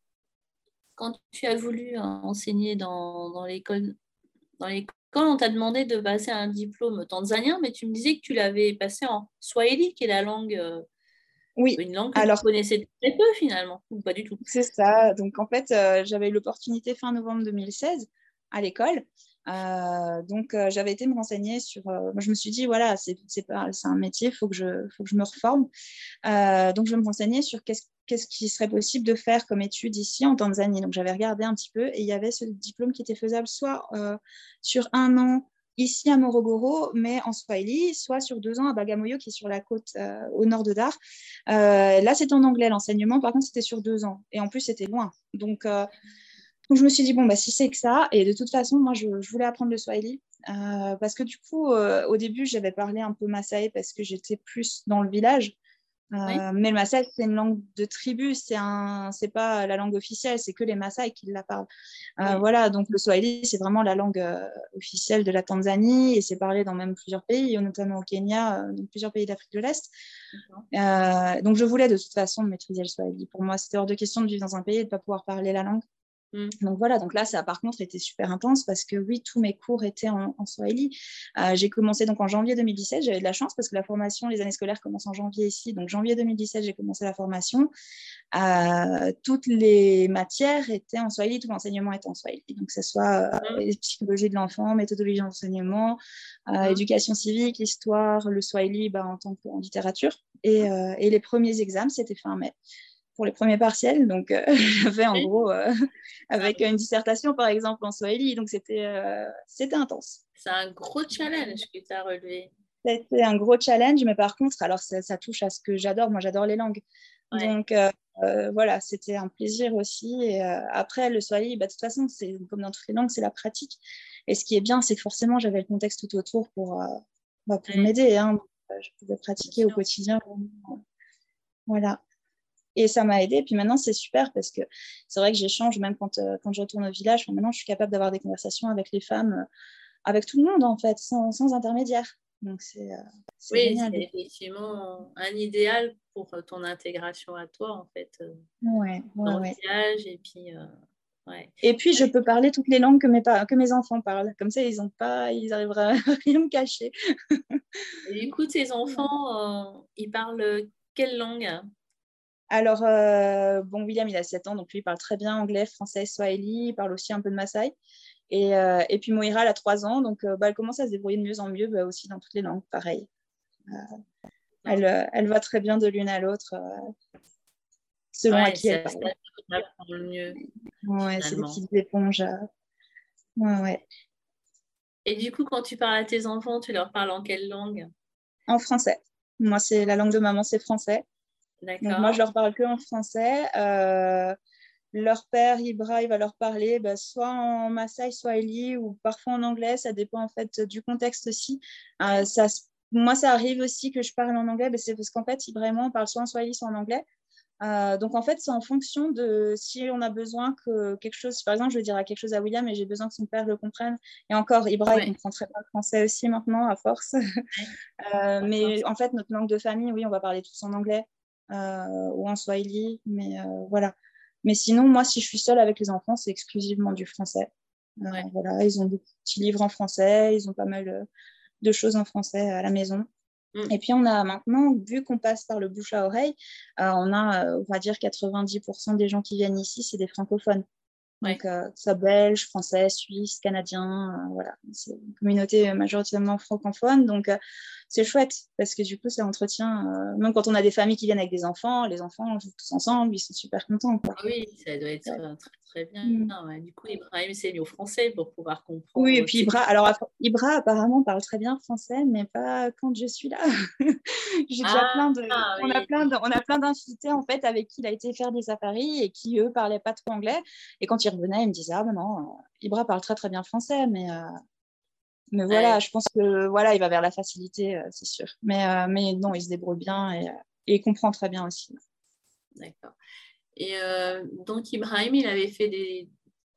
quand, tu as voulu euh, enseigner dans, dans l'école, on t'a demandé de passer un diplôme tanzanien, mais tu me disais que tu l'avais passé en swahili, qui est la langue. Euh, oui. Une langue que Alors, tu connaissais très peu finalement, ou pas du tout. C'est ça. Donc en fait, j'avais eu l'opportunité fin novembre 2016 à l'école euh, donc, euh, j'avais été me renseigner sur. Euh, je me suis dit, voilà, c'est un métier, il faut, que je, faut que je me reforme. donc, je me renseignais sur qu'est-ce qu'est-ce qui serait possible de faire comme étude ici en Tanzanie. Donc, j'avais regardé un petit peu et il y avait ce diplôme qui était faisable soit sur un an ici à Morogoro, mais en Swahili, soit sur deux ans à Bagamoyo, qui est sur la côte au nord de Dar. là, c'est en anglais l'enseignement, par contre, c'était sur deux ans. Et en plus, c'était loin. Donc, donc je me suis dit, bon, bah, si c'est que ça, et de toute façon, moi, je, voulais apprendre le Swahili. Euh, parce que du coup, euh, au début, j'avais parlé un peu Maasai parce que j'étais plus dans le village. Euh, mais le Maasai, c'est une langue de tribu, c'est un, c'est pas la langue officielle, c'est que les Maasai qui la parlent. Voilà, donc le Swahili, c'est vraiment la langue officielle de la Tanzanie et c'est parlé dans même plusieurs pays, notamment au Kenya, dans plusieurs pays d'Afrique de l'Est. donc je voulais de toute façon maîtriser le Swahili. Pour moi, c'était hors de question de vivre dans un pays et de ne pas pouvoir parler la langue. Mmh. Donc voilà, donc là, ça par contre était super intense parce que oui, tous mes cours étaient en, Swahili. Euh, j'ai commencé donc en janvier 2017, j'avais de la chance parce que la formation, les années scolaires commencent en janvier ici. Donc janvier 2017, j'ai commencé la formation. Euh, toutes les matières étaient en Swahili, tout l'enseignement était en Swahili. Donc que ce soit euh, mmh. les psychologie de l'enfant, méthodologie d'enseignement, mmh. éducation civique, histoire, le Swahili bah, en tant que en littérature. Et, et les premiers examens, c'était fin mai pour les premiers partiels. Donc, euh, j'avais en gros euh, avec une dissertation, par exemple, en Swahili. Donc, c'était euh, c'était intense. C'est un gros challenge que tu as relevé. C'était un gros challenge, mais par contre, alors ça, touche à ce que j'adore. Moi, j'adore les langues. Donc, voilà, c'était un plaisir aussi. Et après, le Swahili, bah, de toute façon, c'est comme dans toutes les langues, c'est la pratique. Et ce qui est bien, c'est que forcément, j'avais le contexte tout autour pour, bah, pour m'aider. Hein. Je pouvais pratiquer au quotidien. Voilà. Et ça m'a aidé. Puis maintenant, c'est super parce que c'est vrai que j'échange même quand, euh, quand je retourne au village. maintenant, je suis capable d'avoir des conversations avec les femmes, euh, avec tout le monde, en fait, sans, sans intermédiaire. Donc, c'est. Euh, oui, c'est effectivement un idéal pour ton intégration à toi, en fait. Ouais, dans le village. Et puis. Ouais. Et puis, je peux parler toutes les langues que mes, que mes enfants parlent. Comme ça, ils ont pas, ils à rien me cacher. et du coup, tes enfants, ils parlent quelle langue? Alors, euh, bon, William, il a 7 ans, donc lui, il parle très bien anglais, français, swahili, il parle aussi un peu de Maasai. Et, euh, et puis Moira, elle a 3 ans, donc euh, bah, elle commence à se débrouiller de mieux en mieux, bah, aussi dans toutes les langues, pareil. Elle, elle, va très bien de l'une à l'autre, selon à qui elle parle. Mieux, ouais, c'est des petites éponges. Ouais, ouais. Et du coup, quand tu parles à tes enfants, tu leur parles en quelle langue? En français. Moi, c'est la langue de maman, c'est français moi, je leur parle que en français. Euh, leur père, Ibra, il va leur parler bah, soit en Maasai, soit Eli, ou parfois en anglais. Ça dépend en fait du contexte aussi. Euh, ça, moi, ça arrive aussi que je parle en anglais, mais c'est parce qu'en fait, vraiment, on parle soit en Swahili, soit en anglais. Euh, donc en fait, c'est en fonction de si on a besoin que quelque chose, par exemple, je vais dire à quelque chose à William et j'ai besoin que son père le comprenne. Et encore, Ibra, il comprend très bien le français aussi maintenant, à force. mais en fait, notre langue de famille, oui, on va parler tous en anglais. Euh, ou en swahili. Mais euh, voilà. Mais sinon, moi, si je suis seule avec les enfants, c'est exclusivement du français. Euh, voilà, ils ont des petits livres en français, ils ont pas mal de choses en français à la maison. Mm. Et puis on a maintenant, vu qu'on passe par le bouche à oreille, on a, on va dire, 90% des gens qui viennent ici, c'est des francophones. Donc, ça belge, français, suisse, canadien, voilà. C'est une communauté majoritairement francophone. Donc, c'est chouette parce que du coup, ça entretient, euh, même quand on a des familles qui viennent avec des enfants, les enfants jouent tous ensemble, ils sont super contents. Ah oui, ça doit être très, très bien. Mm. Du coup, Ibrahim s'est au français pour pouvoir comprendre. Oui, et puis Ibra, alors Ibra apparemment parle très bien français, mais pas quand je suis là. J'ai déjà ah, plein de, on, a plein de, on a plein d'invités en fait avec qui il a été faire des safaris et qui eux parlaient pas trop anglais. Et quand il revenait, il me disait ah ben non, euh, Ibra parle très très bien français, mais euh, mais voilà, je pense que voilà, il va vers la facilité, euh, c'est sûr. Mais, euh, mais non, il se débrouille bien et, il comprend très bien aussi. D'accord. Et donc Ibrahim, il avait fait des,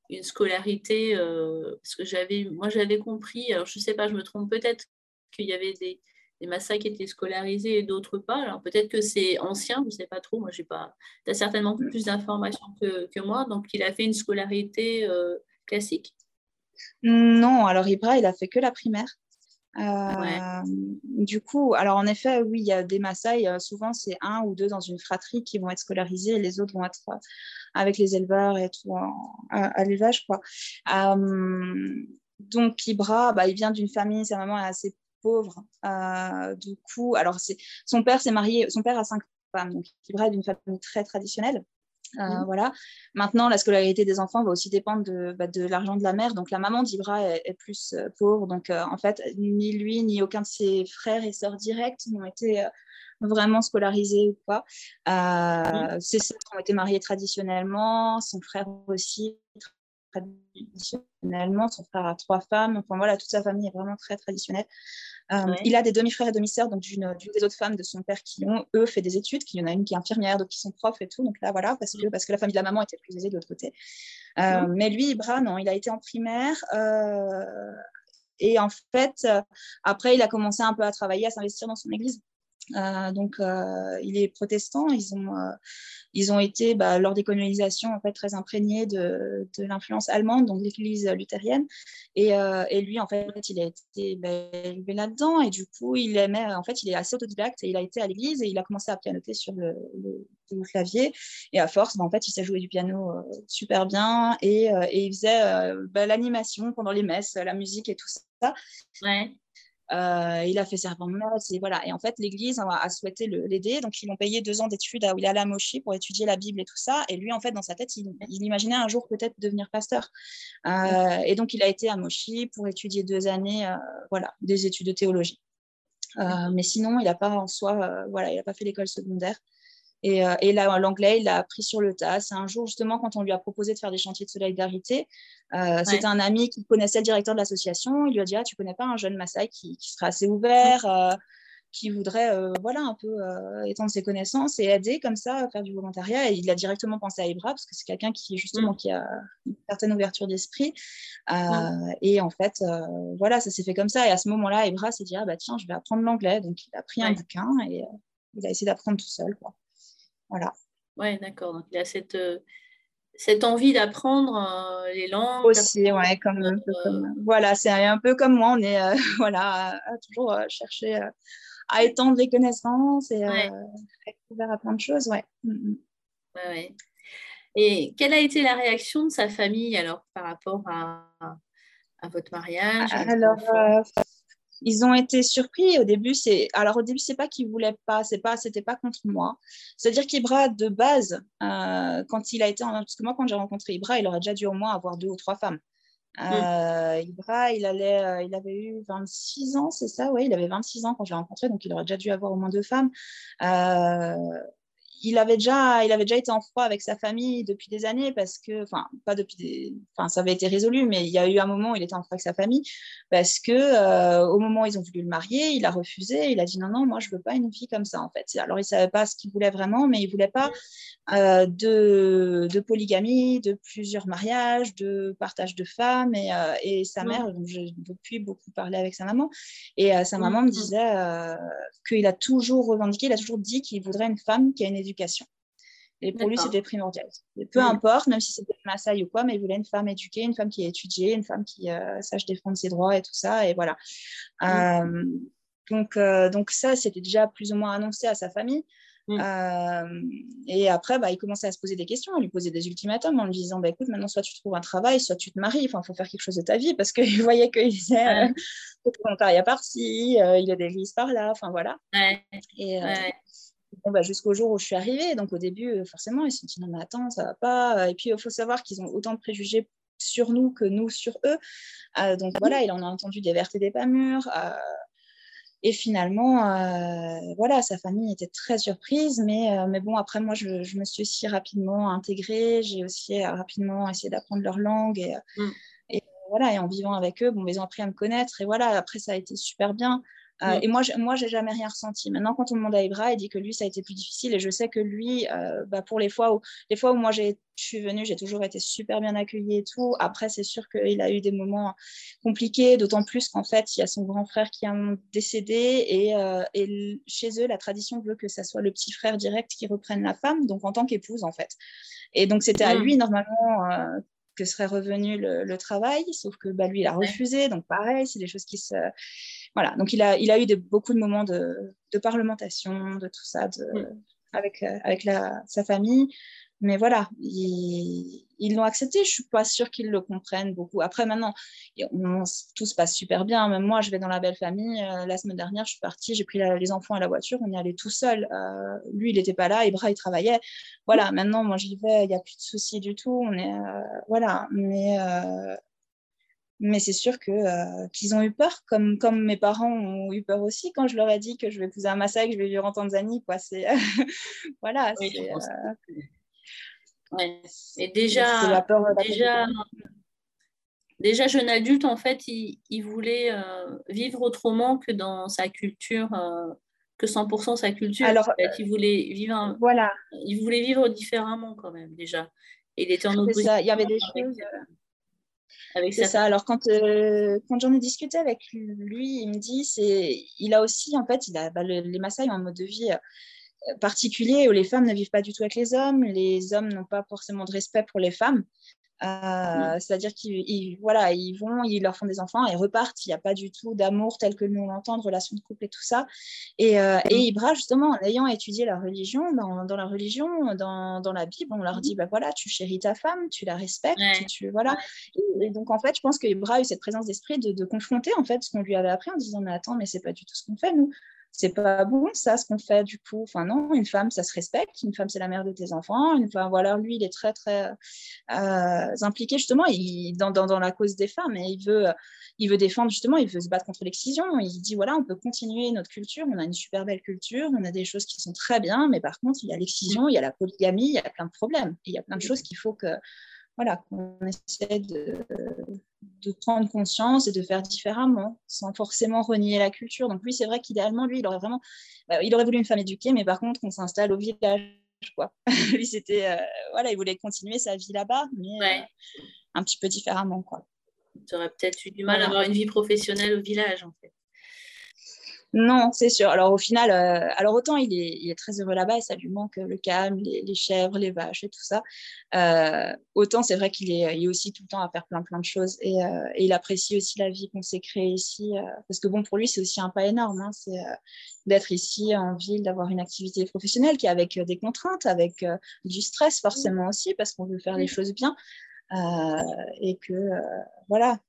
une scolarité, parce que j'avais, moi j'avais compris, alors je ne sais pas, je me trompe peut-être qu'il y avait des, des Maasai qui étaient scolarisés et d'autres pas. Alors peut-être que c'est ancien, je ne sais pas trop. Moi, j'ai pas. Tu as certainement plus d'informations que, que, moi. Donc, il a fait une scolarité classique? Non, alors Ibra, il a fait que la primaire. Euh, du coup, alors en effet, oui, il y a des Maasai, euh, souvent c'est un ou deux dans une fratrie qui vont être scolarisés et les autres vont être euh, avec les éleveurs et tout à, l'élevage, donc Ibra, bah, il vient d'une famille, sa maman est assez pauvre. du coup, alors son père s'est marié, son père a cinq femmes, donc Ibra est d'une famille très traditionnelle. Euh, mmh. Voilà. Maintenant, la scolarité des enfants va aussi dépendre de, bah, de l'argent de la mère. Donc, la maman d'Ibra est, plus euh, pauvre. Donc, euh, en fait, ni lui, ni aucun de ses frères et sœurs directs n'ont été vraiment scolarisés ou quoi. Mmh. Ses sœurs ont été mariées traditionnellement, son frère aussi traditionnellement, son frère a trois femmes. Enfin, voilà, toute sa famille est vraiment très traditionnelle. Euh, il a des demi-frères et demi-sœurs, donc d'une des autres femmes de son père qui ont, eux, fait des études. Il y en a une qui est infirmière, d'autres qui sont profs et tout. Donc là, voilà, parce que, parce que la famille de la maman était plus aisée de l'autre côté. Euh, mais lui, Ibra, non, il a été en primaire. Euh, et en fait, après, il a commencé un peu à travailler, à s'investir dans son église. Euh, donc, euh, il est protestant. Ils ont, euh, ils ont été, bah, lors des colonisations, en fait, très imprégnés de, l'influence allemande, donc l'Église luthérienne. Et, lui, en fait, il a été bah, élevé là-dedans. Et du coup, il aimait, en fait, il est assez autodidacte et il a été à l'Église et il a commencé à pianoter sur le, le, clavier. Et à force, bah, en fait, il s'est joué du piano super bien et, et il faisait l'animation pendant les messes, la musique et tout ça. Ouais. Euh, il a fait servant de et voilà. Et en fait, l'Église a, souhaité l'aider, donc ils l'ont payé deux ans d'études à Moshi pour étudier la Bible et tout ça. Et lui, en fait, dans sa tête, il, imaginait un jour peut-être devenir pasteur. Euh, et donc, il a été à Moshi pour étudier deux années, euh, voilà, des études de théologie. mais sinon, il n'a pas en soi, voilà, il n'a pas fait l'école secondaire. Et, euh, et là, l'anglais, il l'a appris sur le tas. C'est un jour, justement, quand on lui a proposé de faire des chantiers de solidarité, euh, c'était un ami qui connaissait le directeur de l'association. Il lui a dit Ah, tu connais pas un jeune Maasai qui, qui sera assez ouvert, euh, qui voudrait voilà, un peu étendre ses connaissances et aider comme ça à faire du volontariat. Et il a directement pensé à Ibra, parce que c'est quelqu'un qui, justement, mm. qui a une certaine ouverture d'esprit. Mm. Et en fait, voilà, ça s'est fait comme ça. Et à ce moment-là, Ibra s'est dit Ah, bah tiens, je vais apprendre l'anglais. Donc, il a pris un bouquin et il a essayé d'apprendre tout seul. Quoi. Voilà. Ouais, d'accord. Donc il a cette, euh, cette envie d'apprendre euh, les langues. Aussi, ouais, comme, euh, voilà, c'est un peu comme moi, on est voilà, à, toujours chercher à étendre les connaissances et à être ouvert à plein de choses, ouais. Mm, mm. ouais, ouais. Et quelle a été la réaction de sa famille alors par rapport à, à votre mariage Alors, ils ont été surpris au début. C'est alors au début c'est pas qu'ils voulaient pas, c'est pas, c'était pas contre moi. C'est-à-dire qu'Ibra de base, euh, quand il a été, en... parce que moi quand j'ai rencontré Ibra, il aurait déjà dû au moins avoir deux ou trois femmes. Euh, Ibra, il allait, euh, il avait eu 26 ans, c'est ça, oui, il avait 26 ans quand je l'ai rencontré, donc il aurait déjà dû avoir au moins deux femmes. Euh, il avait déjà, il avait déjà été en froid avec sa famille depuis des années parce que, enfin, pas depuis des, enfin, ça avait été résolu, mais il y a eu un moment où il était en froid avec sa famille parce que euh, au moment où ils ont voulu le marier, il a refusé. Il a dit non, non, moi je veux pas une fille comme ça en fait. Alors il savait pas ce qu'il voulait vraiment, mais il voulait pas euh, de, de, polygamie, de plusieurs mariages, de partage de femmes et, euh, et sa mère. J'ai depuis beaucoup parlé avec sa maman et sa maman me disait qu'il a toujours revendiqué, il a toujours dit qu'il voudrait une femme qui a une éducation et pour lui, c'était primordial. peu importe, même si c'était Maasai ou quoi, mais il voulait une femme éduquée, une femme qui a étudié, une femme qui euh, sache défendre ses droits et tout ça. Et voilà. Euh, donc, euh, donc ça, c'était déjà plus ou moins annoncé à sa famille. Et après, bah, il commençait à se poser des questions, à lui poser des ultimatums en lui disant bah, écoute, maintenant, soit tu trouves un travail, soit tu te maries, enfin, il faut faire quelque chose de ta vie parce qu'il voyait qu'il faisait volontariat par-ci, il a des listes par là, enfin voilà. Et, bah, jusqu'au jour où je suis arrivée. Donc au début, forcément, ils se sont dit non, mais attends, ça va pas. Et puis il faut savoir qu'ils ont autant de préjugés sur nous que nous sur eux. donc voilà, il en a entendu des vertes et des pas mûres. Et finalement, euh, voilà, sa famille était très surprise, mais, euh, mais bon, après, moi, je, je, me suis aussi rapidement intégrée, j'ai aussi euh, rapidement essayé d'apprendre leur langue, et, mm. et, voilà, et en vivant avec eux, bon, ils ont appris à me connaître, et voilà, après, ça a été super bien. Euh, et moi, je, moi, j'ai jamais rien ressenti. Maintenant, quand on demande à Ibra, il dit que lui, ça a été plus difficile. Et je sais que lui, euh, bah, pour les fois où, les fois où moi je suis venue, j'ai toujours été super bien accueillie et tout. Après, c'est sûr qu'il a eu des moments compliqués, d'autant plus qu'en fait, il y a son grand frère qui est décédé. Et, euh, et, chez eux, la tradition veut que ça soit le petit frère direct qui reprenne la femme, donc en tant qu'épouse, en fait. Et donc, c'était à mmh. lui, normalement, que serait revenu le, travail, sauf que bah, lui, il a refusé. Donc, pareil, c'est des choses qui se voilà, donc il a, il a eu beaucoup de moments de, parlementation, de tout ça, avec, euh, sa famille. Mais voilà, ils l'ont accepté. Je ne suis pas sûre qu'ils le comprennent beaucoup. Après, maintenant, tout se passe super bien. Même moi, je vais dans la belle famille. Euh, la semaine dernière, je suis partie, j'ai pris les enfants à la voiture, on y allait tout seul. Euh, lui, il n'était pas là, Ibra, il travaillait. Voilà, maintenant, moi, j'y vais, il n'y a plus de soucis du tout. On est, voilà, mais mais c'est sûr que, euh, qu'ils ont eu peur, comme, comme mes parents ont eu peur aussi quand je leur ai dit que je vais épouser un Maasai, que je vais vivre en Tanzanie. Quoi. C'est, voilà. c'est, euh, Et déjà, la peur déjà, déjà, jeune adulte, en fait, il, il voulait euh, vivre autrement que dans sa culture, que 100% sa culture. Alors, en fait. il, voulait vivre voilà. il voulait vivre différemment quand même, déjà. Et il était en opposition. Il y avait des choses c'est ça. Alors, quand, euh, quand j'en ai discuté avec lui, il me dit, c'est, il a aussi, en fait, il a, bah, les Maasai ont un mode de vie euh, particulier où les femmes ne vivent pas du tout avec les hommes, les hommes n'ont pas forcément de respect pour les femmes. Euh, c'est-à-dire qu'ils voilà, ils vont, ils leur font des enfants et repartent. Il n'y a pas du tout d'amour tel que nous l'entendons, de relation de couple et tout ça. Et, euh, et Ibra, justement, en ayant étudié la religion, dans, dans la religion, dans, dans, la Bible, on leur dit, bah voilà, tu chéris ta femme, tu la respectes, tu, voilà. Et, donc, en fait, je pense que Ibra a eu cette présence d'esprit de, de, confronter, en fait, ce qu'on lui avait appris en disant, mais attends, mais c'est pas du tout ce qu'on fait, nous c'est pas bon ça ce qu'on fait du coup. Enfin non une femme ça se respecte. Une femme c'est la mère de tes enfants. Une femme voilà lui il est très très euh, impliqué justement. Il, dans, dans, dans, la cause des femmes et il veut il veut défendre justement il veut se battre contre l'excision. Il dit voilà on peut continuer notre culture. On a une super belle culture. On a des choses qui sont très bien mais par contre il y a l'excision il y a la polygamie il y a plein de problèmes. Il y a plein de choses qu'il faut que voilà, qu'on essaie de, de, prendre conscience et de faire différemment, sans forcément renier la culture. Donc lui, c'est vrai qu'idéalement, lui, il aurait vraiment, bah, il aurait voulu une femme éduquée, mais par contre, qu'on s'installe au village, quoi. lui, c'était, euh, voilà, il voulait continuer sa vie là-bas, mais euh, un petit peu différemment, quoi. Tu aurais peut-être eu du mal à avoir une vie professionnelle au village, en fait. Non, c'est sûr. Alors au final, euh, alors autant il est, très heureux là-bas et ça lui manque le calme, les, chèvres, les vaches et tout ça. Euh, autant c'est vrai qu'il est, aussi tout le temps à faire plein plein de choses et, euh, il apprécie aussi la vie qu'on s'est créée ici parce que bon pour lui c'est aussi un pas énorme, hein. c'est d'être ici en ville, d'avoir une activité professionnelle qui est avec des contraintes, avec du stress forcément aussi parce qu'on veut faire les choses bien et que voilà.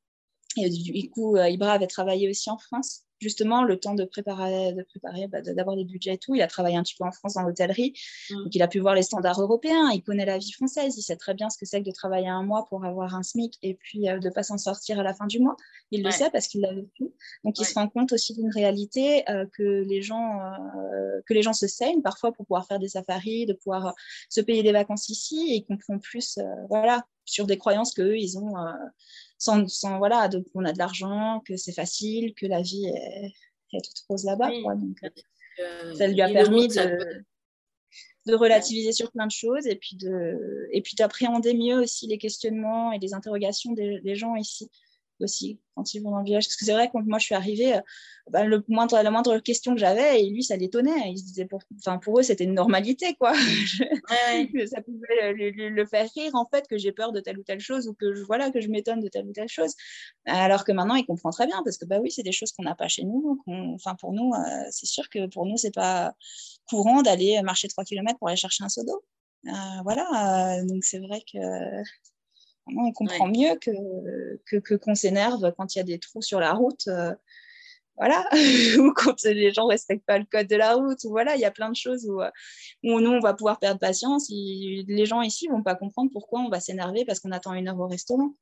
Et du coup, Ibra avait travaillé aussi en France justement le temps de préparer, de préparer, bah, d'avoir des budgets et tout. Il a travaillé un petit peu en France dans l'hôtellerie, mm. donc il a pu voir les standards européens. Il connaît la vie française, il sait très bien ce que c'est que de travailler un mois pour avoir un SMIC et puis euh, de ne pas s'en sortir à la fin du mois. Il le sait parce qu'il l'a vécu. Donc il se rend compte aussi d'une réalité euh, que les gens euh, que les gens se saignent parfois pour pouvoir faire des safaris, de pouvoir se payer des vacances ici et ils comprennent plus, voilà, sur des croyances qu'eux ils ont sans, sans, voilà, donc on a de l'argent, que c'est facile, que la vie est, toute rose là-bas. Euh, ça lui a permis de, de, relativiser sur plein de choses et puis de et puis d'appréhender mieux aussi les questionnements et les interrogations des, gens ici. Aussi quand ils vont dans le village. Parce que c'est vrai que quand moi je suis arrivée, bah, le moindre, la moindre question que j'avais, et lui, ça l'étonnait. Il se disait, pour, pour eux, c'était une normalité, quoi. ça pouvait le, faire rire, en fait, que j'ai peur de telle ou telle chose ou que je, voilà, que je m'étonne de telle ou telle chose. Alors que maintenant, il comprend très bien parce que, bah oui, c'est des choses qu'on n'a pas chez nous. Enfin, pour nous, c'est sûr que pour nous, c'est pas courant d'aller marcher 3 km pour aller chercher un seau d'eau. voilà, donc c'est vrai que on comprend mieux que qu'on que, qu'on s'énerve quand il y a des trous sur la route. Euh, voilà, ou quand les gens ne respectent pas le code de la route, ou voilà, il y a plein de choses où, euh, où, nous, on va pouvoir perdre patience. les gens ici ne vont pas comprendre pourquoi on va s'énerver parce qu'on attend une heure au restaurant.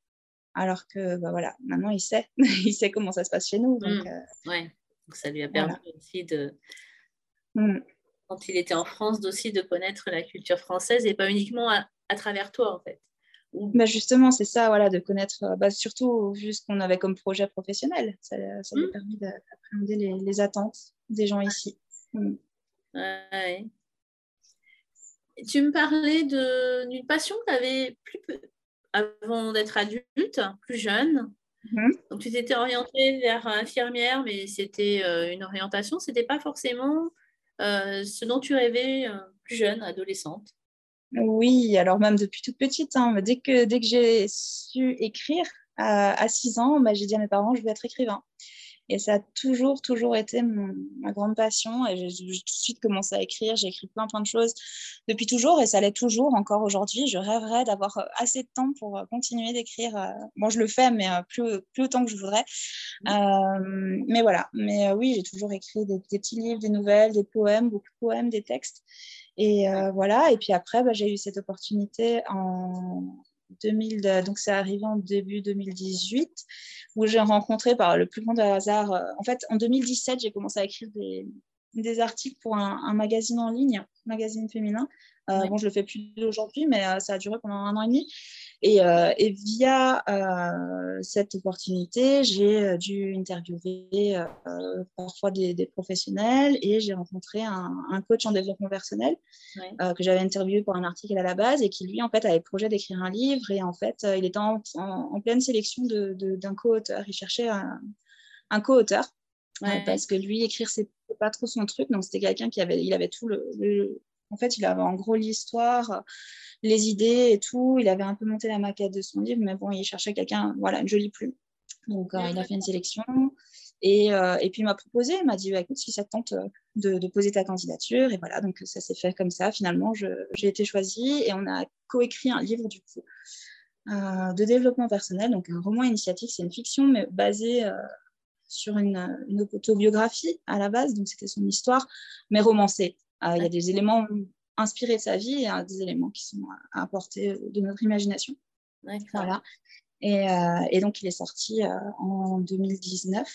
Alors que, bah voilà, maintenant, il sait. il sait comment ça se passe chez nous. Donc, mmh. euh, donc ça lui a permis aussi de, mmh. quand il était en France, aussi de connaître la culture française et pas uniquement à travers toi, en fait. Bah justement, c'est ça, voilà, de connaître, euh, bah surtout vu ce qu'on avait comme projet professionnel. Ça, ça nous a mmh. permis d'appréhender les, les, attentes des gens ici. Mmh. Tu me parlais d'une passion que tu avais plus, avant d'être adulte, plus jeune. Mmh. Donc, tu t'étais orientée vers infirmière, mais c'était euh, une orientation, c'était pas forcément euh, ce dont tu rêvais plus jeune, adolescente. Oui, alors même depuis toute petite, hein, dès que, dès que j'ai su écrire à, 6 ans, bah, j'ai dit à mes parents, je veux être écrivain. Et ça a toujours, toujours été ma grande passion. Et j'ai tout de suite commencé à écrire. J'ai écrit plein, plein de choses depuis toujours. Et ça l'est toujours encore aujourd'hui. Je rêverais d'avoir euh, assez de temps pour euh, continuer d'écrire. Euh, bon, je le fais, mais plus, plus autant que je voudrais. Mais voilà. Mais oui, j'ai toujours écrit des, des, petits livres, des nouvelles, des poèmes, beaucoup de poèmes, des textes. Et euh, voilà, et puis après, bah, j'ai eu cette opportunité en 2000, donc c'est arrivé en début 2018, où j'ai rencontré par le plus grand hasard, euh, en fait, en 2017, j'ai commencé à écrire des, des articles pour un, magazine en ligne, un magazine féminin. Euh, bon, je le fais plus aujourd'hui, mais ça a duré pendant un an et demi. Euh, et, via euh, cette opportunité, j'ai euh, dû interviewer parfois des, professionnels et j'ai rencontré un, coach en développement personnel que j'avais interviewé pour un article à la base et qui, lui, en fait, avait le projet d'écrire un livre et en fait, il était en, pleine sélection d'un de, co-auteur. Il cherchait un, co-auteur parce que lui, écrire, c'est pas trop son truc. Donc, c'était quelqu'un qui avait, il avait tout le, En fait, il avait en gros l'histoire les idées et tout. Il avait un peu monté la maquette de son livre, mais bon, il cherchait quelqu'un, voilà, une jolie plume. Donc, euh, il a fait une sélection. Et, euh, et puis, il m'a proposé, il m'a dit, bah, écoute, si ça te tente euh, de, poser ta candidature. Et voilà, donc ça s'est fait comme ça. Finalement, j'ai été choisie et on a coécrit un livre, du coup, de développement personnel. Donc, un roman initiatique, c'est une fiction, mais basée sur une, autobiographie à la base. Donc, c'était son histoire, mais romancée. Il y a des éléments inspiré de sa vie et des éléments qui sont à apporter de notre imagination. Voilà. Et, euh, et, donc, il est sorti euh, en 2019.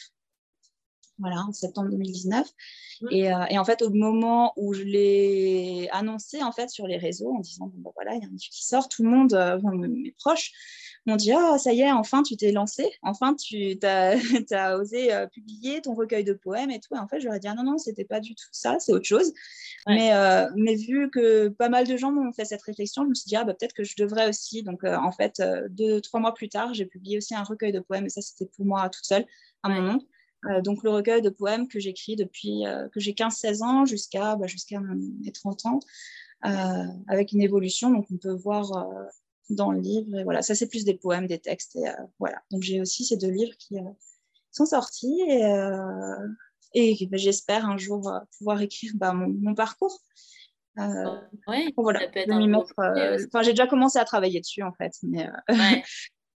Voilà, en septembre 2019. Et, euh, et, en fait, au moment où je l'ai annoncé en fait, sur les réseaux en disant bon, ben voilà, il y a un livre qui sort, tout le monde, mes proches, m'ont dit Oh, ça y est, enfin, tu t'es lancé, enfin, tu as, as, osé euh, publier ton recueil de poèmes et tout. Et en fait, ai dit ah, Non, non, c'était pas du tout ça, c'est autre chose. Mais, euh, mais vu que pas mal de gens m'ont fait cette réflexion, je me suis dit ah, bah, Peut-être que je devrais aussi. Donc, euh, en fait, deux, trois mois plus tard, j'ai publié aussi un recueil de poèmes. Et ça, c'était pour moi toute seule, à mon nom. donc, le recueil de poèmes que j'écris depuis que j'ai 15-16 ans jusqu'à bah, jusqu'à mes 30 ans. avec une évolution. Donc, on peut voir dans le livre. Et voilà, ça, c'est plus des poèmes, des textes. Et, euh, voilà. Donc, j'ai aussi ces deux livres qui euh, sont sortis et, euh, et ben, j'espère un jour pouvoir écrire bah, mon, parcours. oui, voilà, Enfin, j'ai déjà commencé à travailler dessus, en fait. Mais,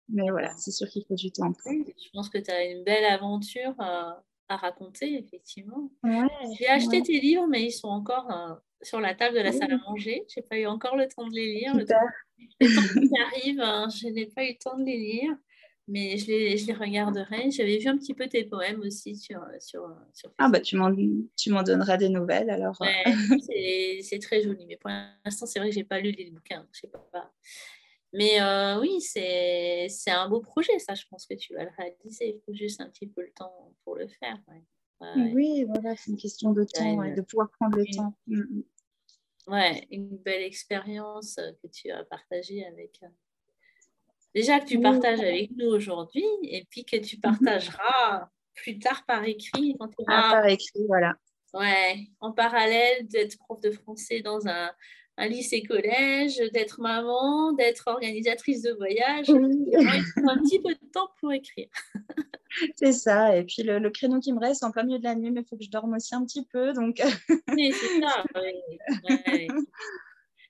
mais voilà, c'est sûr qu'il faut du temps. Je pense que tu as une belle aventure à raconter, effectivement. j'ai acheté tes livres, mais ils sont encore sur la table de la salle à manger. Je n'ai pas eu encore le temps de les lire. Le temps, qui arrive, hein, je n'ai pas eu le temps de les lire, mais je les, je les regarderai. J'avais vu un petit peu tes poèmes aussi sur, sur, sur Ah bah tu m'en donneras des nouvelles alors. c'est très joli, mais pour l'instant c'est vrai que je n'ai pas lu les bouquins, je sais pas. Mais euh, oui, c'est un beau projet, ça, je pense que tu vas le réaliser. Il faut juste un petit peu le temps pour le faire. Oui, voilà, c'est une question de temps, et de pouvoir prendre le temps. Mm, mm. Ouais, une belle expérience euh, que tu as partagée avec, euh, Déjà que tu partages avec nous aujourd'hui et puis que tu partageras plus tard par écrit. Quand tu ah, par écrit, voilà. Ouais, en parallèle d'être prof de français dans un, un lycée-collège, d'être maman, d'être organisatrice de voyage. Il faut un petit peu de temps pour écrire. c'est ça. Et puis le, créneau qui me reste en plein milieu de la nuit, mais il faut que je dorme aussi un petit peu. Donc... c'est ça.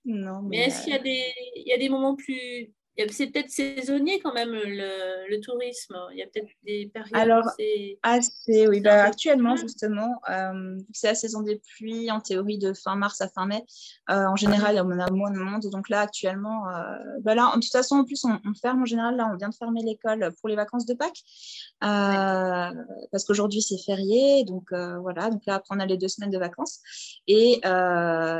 Non, mais, est-ce qu'il y, a des, il y a des moments plus c'est peut-être saisonnier quand même le, tourisme. Il y a peut-être des périodes. Alors, assez, oui. Bah, actuellement, justement, euh, c'est la saison des pluies, en théorie de fin mars à fin mai. Euh, en général, on a moins de monde. Donc là, actuellement, euh, bah là, de toute façon, en plus, on, ferme en général. Là, on vient de fermer l'école pour les vacances de Pâques. Parce qu'aujourd'hui, c'est férié. Donc voilà. Donc là, après, on a les deux semaines de vacances. Et,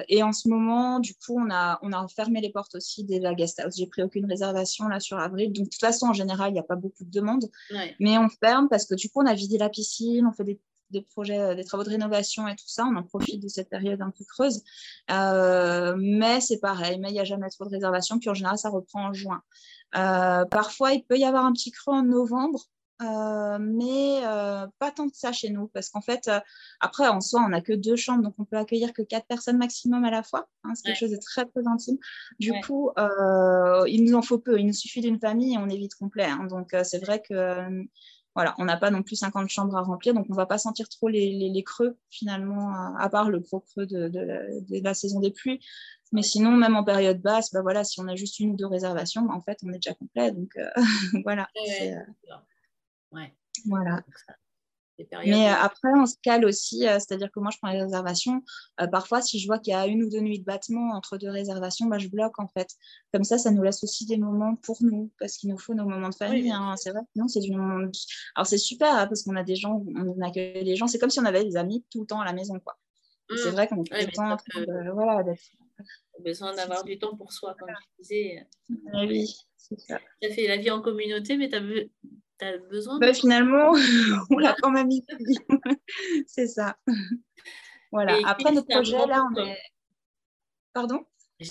et en ce moment, du coup, on a, on a fermé les portes aussi des la guest house. J'ai pris aucune là sur avril. Donc, de toute façon, en général, il n'y a pas beaucoup de demandes. Mais on ferme parce que du coup, on a vidé la piscine, on fait des, projets, euh, des travaux de rénovation et tout ça. On en profite de cette période un peu creuse. Euh, mais c'est pareil, mais il n'y a jamais trop de réservations. Puis en général, ça reprend en juin. Euh, parfois, il peut y avoir un petit creux en novembre. Euh, mais euh, pas tant que ça chez nous, parce qu'en fait, euh, après, en soi, on n'a que deux chambres, donc on peut accueillir que quatre personnes maximum à la fois. Hein, c'est quelque chose de très, très intime. Du coup, il nous en faut peu. Il nous suffit d'une famille et on est vite complet. Hein. donc, c'est vrai que voilà, on n'a pas non plus 50 chambres à remplir, donc on ne va pas sentir trop les, creux finalement, à, part le gros creux de, la saison des pluies. Mais sinon, même en période basse, bah voilà, si on a juste une ou deux réservations, bah en fait, on est déjà complet. Donc voilà. Ouais. Voilà. Mais après, on se cale aussi, euh, c'est-à-dire que moi, je prends les réservations. Euh, parfois, si je vois qu'il y a une ou deux nuits de battement entre deux réservations, bah, je bloque en fait. Comme ça, ça nous laisse aussi des moments pour nous, parce qu'il nous faut nos moments de famille. Hein, c'est vrai. Non, c'est du moment. Alors, c'est super hein, parce qu'on a des gens, on accueille des gens. C'est comme si on avait des amis tout le temps à la maison, quoi. C'est mmh. vrai qu'on a temps de, voilà, besoin d'avoir du temps pour soi, comme tu disais. oui, c'est ça. Tu as fait la vie en communauté, mais tu as besoin bah, Finalement, on l'a quand même c'est ça. Voilà. Après, notre projet, là, on est. Pardon?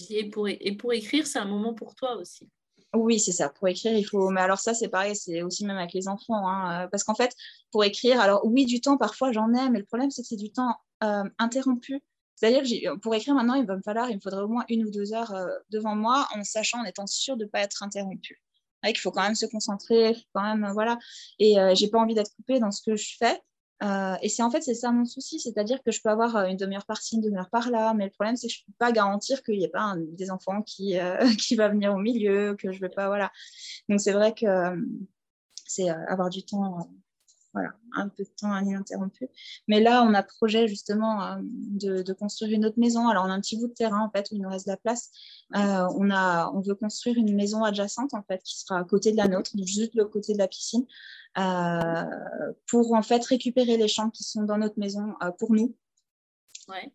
Et pour, et pour écrire, c'est un moment pour toi aussi. Oui, c'est ça. Pour écrire, il faut. Mais alors, ça, c'est pareil, c'est aussi même avec les enfants. Hein, euh, parce qu'en fait, pour écrire, alors oui, du temps, parfois, j'en ai, mais le problème, c'est que c'est du temps euh, interrompu. C'est-à-dire que pour écrire maintenant, il va me falloir, il me faudrait au moins une ou deux heures euh, devant moi, en sachant, en étant sûr de ne pas être interrompu il faut quand même se concentrer, quand même, voilà. Et euh, j'ai pas envie d'être coupée dans ce que je fais. Euh, et c'est en fait, c'est ça mon souci, c'est-à-dire que je peux avoir euh, une demi-heure par-ci, une demi-heure par-là, mais le problème, c'est que je ne peux pas garantir qu'il n'y ait pas des enfants qui, qui va venir au milieu, que je ne vais pas, voilà. Donc c'est vrai que c'est avoir du temps voilà, un peu de temps ininterrompu. Mais là, on a projet justement euh, de, construire une autre maison. Alors, on a un petit bout de terrain en fait où il nous reste de la place. Euh, on, veut construire une maison adjacente en fait qui sera à côté de la nôtre, juste le côté de la piscine, euh, pour en fait récupérer les chambres qui sont dans notre maison pour nous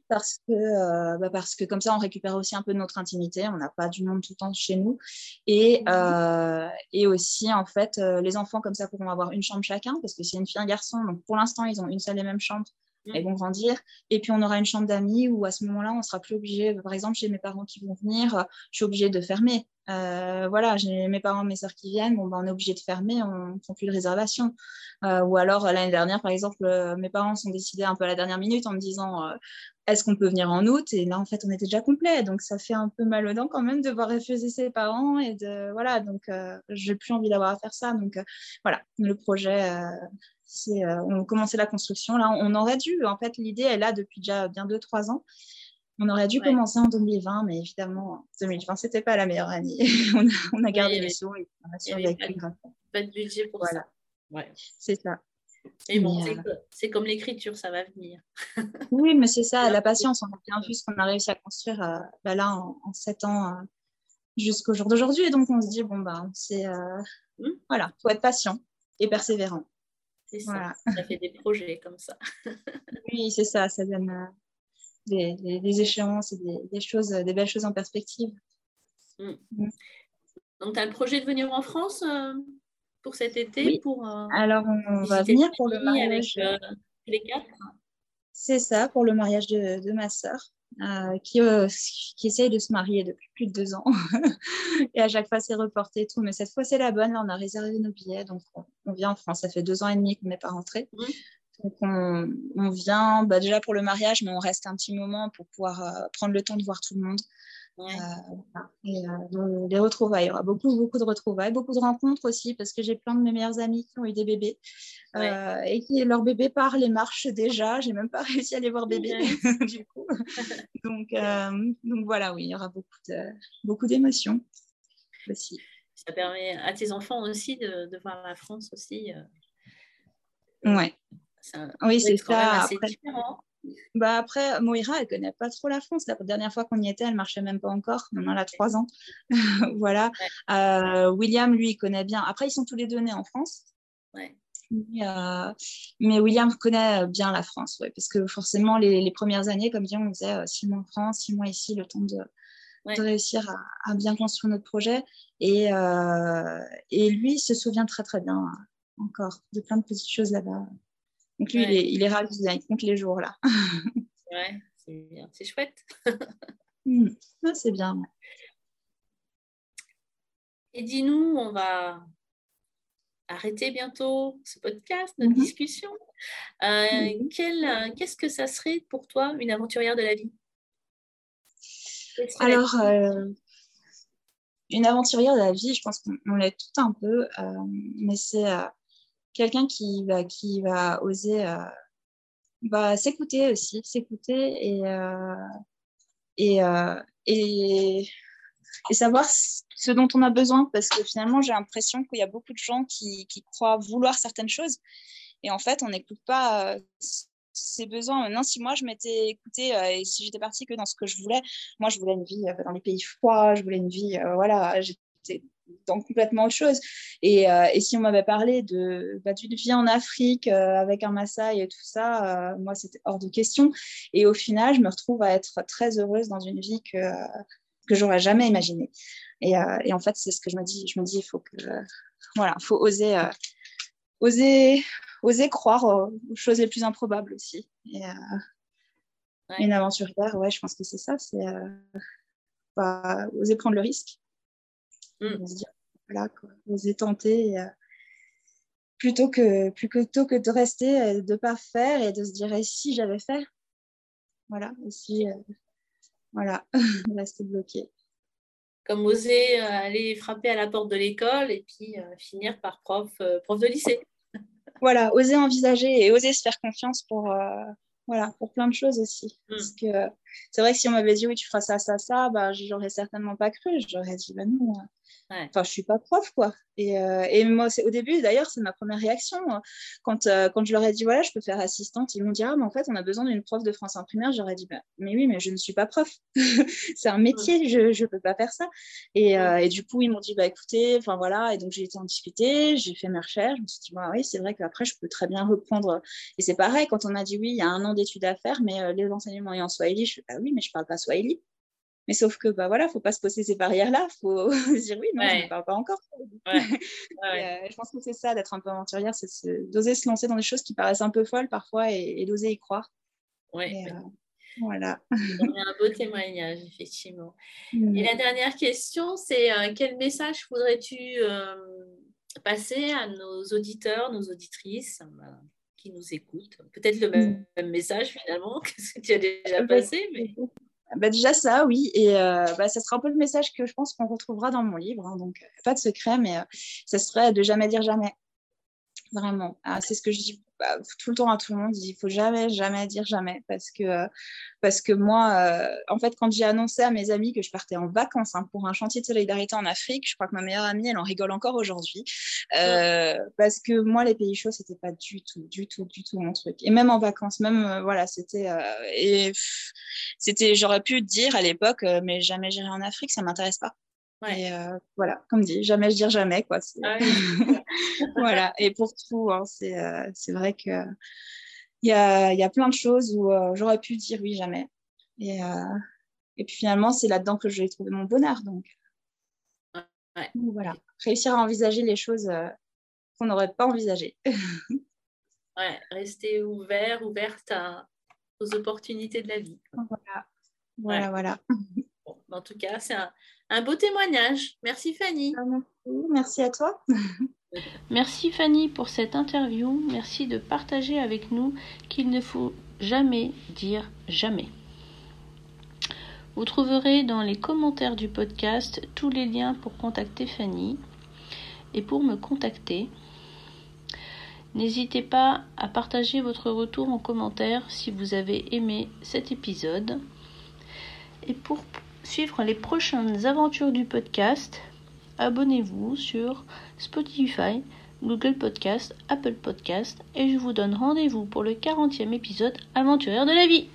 parce, que, euh, bah, parce que comme ça, on récupère aussi un peu de notre intimité. On n'a pas du monde tout le temps chez nous. Et, mhm. euh, et aussi, en fait, euh, les enfants, comme ça, pourront avoir une chambre chacun, parce que c'est une fille et un garçon. Donc, pour l'instant, ils ont une seule et même chambre. Ils vont grandir. Et puis, on aura une chambre d'amis où, à ce moment-là, on sera plus obligé, par exemple, chez mes parents qui vont venir, je suis obligée de fermer. voilà, j'ai mes parents, mes soeurs qui viennent, bon, ben, on est obligé de fermer, on ne prend plus de réservation. ou alors, l'année dernière, par exemple, mes parents sont décidés un peu à la dernière minute en me disant est-ce qu'on peut venir en août? Et là, en fait, on était déjà complet. Donc, ça fait un peu mal aux dents quand même de voir refuser ses parents. Et de, voilà, donc, je n'ai plus envie d'avoir à faire ça. Donc, voilà, le projet, c'est, on a commencé la construction. Là, on aurait dû, en fait, l'idée est là depuis déjà bien 2-3 ans. On aurait dû commencer en 2020, mais évidemment, 2020, ce n'était pas la meilleure année. on, a, gardé les sous et on a pas, de budget pour ça. Ouais. C'est ça. Et bon, euh, c'est comme l'écriture, ça va venir. oui, mais c'est ça, la patience. On a bien vu ce qu'on a réussi à construire euh, bah là en, sept ans euh, jusqu'au jour d'aujourd'hui. Et donc, on se dit, bon, bah, c'est. Hmm. Voilà, il faut être patient et persévérant. C'est ça. Ça fait des projets comme ça. oui, c'est ça. Ça donne des, des, échéances et des, des, choses, des belles choses en perspective. Hmm. Hmm. Donc, tu as le projet de venir en France pour cet été pour, euh, Alors, on va venir pour le mariage. Avec, euh, les quatre? C'est ça, pour le mariage de, de ma sœur. Qui, qui essaye de se marier depuis plus de deux ans. et à chaque fois, c'est reporté et tout. Mais cette fois, c'est la bonne. Là, on a réservé nos billets. Donc, on, vient en France. Ça fait deux ans et demi qu'on n'est pas rentré. Donc, on, vient bah, déjà pour le mariage, mais on reste un petit moment pour pouvoir prendre le temps de voir tout le monde. Euh, et, euh, les retrouvailles, il y aura beaucoup, beaucoup de retrouvailles, beaucoup de rencontres aussi, parce que j'ai plein de mes meilleures amies qui ont eu des bébés euh, et qui leur bébé part les marches déjà. J'ai même pas réussi à les voir bébé du coup. donc, donc voilà, oui, il y aura beaucoup de, beaucoup d'émotions aussi. Ça permet à tes enfants aussi de, de voir la France aussi. Ouais. oui, c'est ça. Après, bah après, Moira, elle connaît pas trop la France. La dernière fois qu'on y était, elle marchait même pas encore. Maintenant, elle a trois ans. voilà. Euh, William, lui, il connaît bien. Après, ils sont tous les deux nés en France. Ouais. Mais, euh, mais, William connaît bien la France, ouais, parce que forcément, les, premières années, comme dit, on faisait euh, six mois en France, six mois ici, le temps de, de réussir à, à, bien construire notre projet. Et, et lui, il se souvient très, très bien encore de plein de petites choses là-bas. Donc lui, il, est, il est ravi, il compte les jours là. ouais, c'est bien, c'est chouette. Hmm. c'est bien. Et dis-nous, on va arrêter bientôt ce podcast, notre mhm. discussion. Euh, qu'est-ce que ça serait pour toi une aventurière de la vie? Alors, euh, une aventurière de la vie, je pense qu'on l'est tout un peu, euh, mais c'est quelqu'un qui va, qui va oser euh, bah, s'écouter aussi, s'écouter et, euh, euh, et, et, savoir ce dont on a besoin. Parce que finalement, j'ai l'impression qu'il y a beaucoup de gens qui, qui, croient vouloir certaines choses. Et en fait, on n'écoute pas ses besoins. Maintenant, si moi je m'étais écoutée et si j'étais partie que dans ce que je voulais, moi je voulais une vie dans les pays froids, je voulais une vie, voilà, dans complètement autre chose. Et, euh, et si on m'avait parlé de bah, d'une vie en Afrique euh, avec un Maasai et tout ça, euh, moi c'était hors de question. Et au final, je me retrouve à être très heureuse dans une vie que que j'aurais jamais imaginée. Et, et, en fait, c'est ce que je me dis. Je me dis, il faut que voilà, faut oser oser oser croire aux choses les plus improbables aussi. Et, Une aventurière, ouais, je pense que c'est ça, c'est bah, oser prendre le risque Mm. se dire, voilà, oser tenter. Euh, plutôt, que, plutôt que de rester, de ne pas faire et de se dire, et si j'avais fait Voilà, aussi, euh, voilà, rester bloqué. Comme oser euh, aller frapper à la porte de l'école et puis finir par prof, prof de lycée. voilà, oser envisager et oser se faire confiance pour, voilà, pour plein de choses aussi. Mm. Parce que c'est vrai que si on m'avait dit oui, tu feras ça, ça, ça, bah, j'aurais certainement pas cru. J'aurais dit bah non, Enfin, je suis pas prof, quoi. Et, euh, et moi, au début, d'ailleurs, c'est ma première réaction. Hein. Quand, euh, quand je leur ai dit, voilà, je peux faire assistante, ils m'ont dit, ah, mais en fait, on a besoin d'une prof de français en primaire. J'aurais dit, bah, mais oui, mais je ne suis pas prof. c'est un métier, je ne peux pas faire ça. Et, euh, et du coup, ils m'ont dit, bah, écoutez, enfin voilà. Et donc, j'ai été en discuter, j'ai fait mes recherches. Je me suis dit, bah, oui, c'est vrai qu'après, je peux très bien reprendre. Et c'est pareil, quand on a dit, oui, il y a un an d'études à faire, mais les enseignements en swahili, je bah oui, mais je parle pas swahili. Mais sauf que, bah voilà, faut pas se poser ces barrières-là. faut se dire oui, non, je ne parle pas encore. Euh, je pense que c'est ça, d'être un peu aventurière, c'est d'oser se lancer dans des choses qui paraissent un peu folles parfois et, d'oser y croire. Ouais. Euh, voilà. un beau témoignage, effectivement. Et la dernière question, c'est euh, quel message voudrais-tu passer à nos auditeurs, nos auditrices? Qui nous écoutent Peut-être le même, même, message finalement que ce que tu as déjà bah, passé, mais... Bah, déjà ça, oui. Et euh, bah, ça sera un peu le message que je pense qu'on retrouvera dans mon livre. Hein. donc, pas de secret, mais euh, ça serait de jamais dire jamais. Vraiment. Ah, c'est ce que je dis bah, tout le temps à tout le monde, il faut jamais, jamais dire jamais. Parce que, euh, parce que moi, euh, en fait, quand j'ai annoncé à mes amis que je partais en vacances hein, pour un chantier de solidarité en Afrique, je crois que ma meilleure amie, elle en rigole encore aujourd'hui. Euh, parce que moi, les pays chauds, c'était pas du tout, du tout, du tout mon truc. Et même en vacances, même, voilà, c'était. et c'était, j'aurais pu dire à l'époque, mais jamais j'irai en Afrique, ça m'intéresse pas. Et euh, voilà, comme dit, jamais je dire jamais. Quoi. Ah voilà, et pour tout, hein, c'est, euh, c'est vrai qu'il y a, y a plein de choses où euh, j'aurais pu dire oui, jamais. Et, et puis finalement, c'est là-dedans que j'ai trouvé mon bonheur. Donc, voilà, réussir à envisager les choses qu'on n'aurait pas envisagées. ouais, rester ouvert, ouverte aux opportunités de la vie. Voilà, Voilà, voilà. en tout cas, c'est un, beau témoignage. Merci Fanny. Ah, merci à toi. Merci Fanny pour cette interview. Merci de partager avec nous qu'il ne faut jamais dire jamais. Vous trouverez dans les commentaires du podcast tous les liens pour contacter Fanny et pour me contacter. N'hésitez pas à partager votre retour en commentaire si vous avez aimé cet épisode. Et pour suivre les prochaines aventures du podcast, abonnez-vous sur Spotify, Google Podcast, Apple Podcast et je vous donne rendez-vous pour le 40e épisode Aventurière de la vie.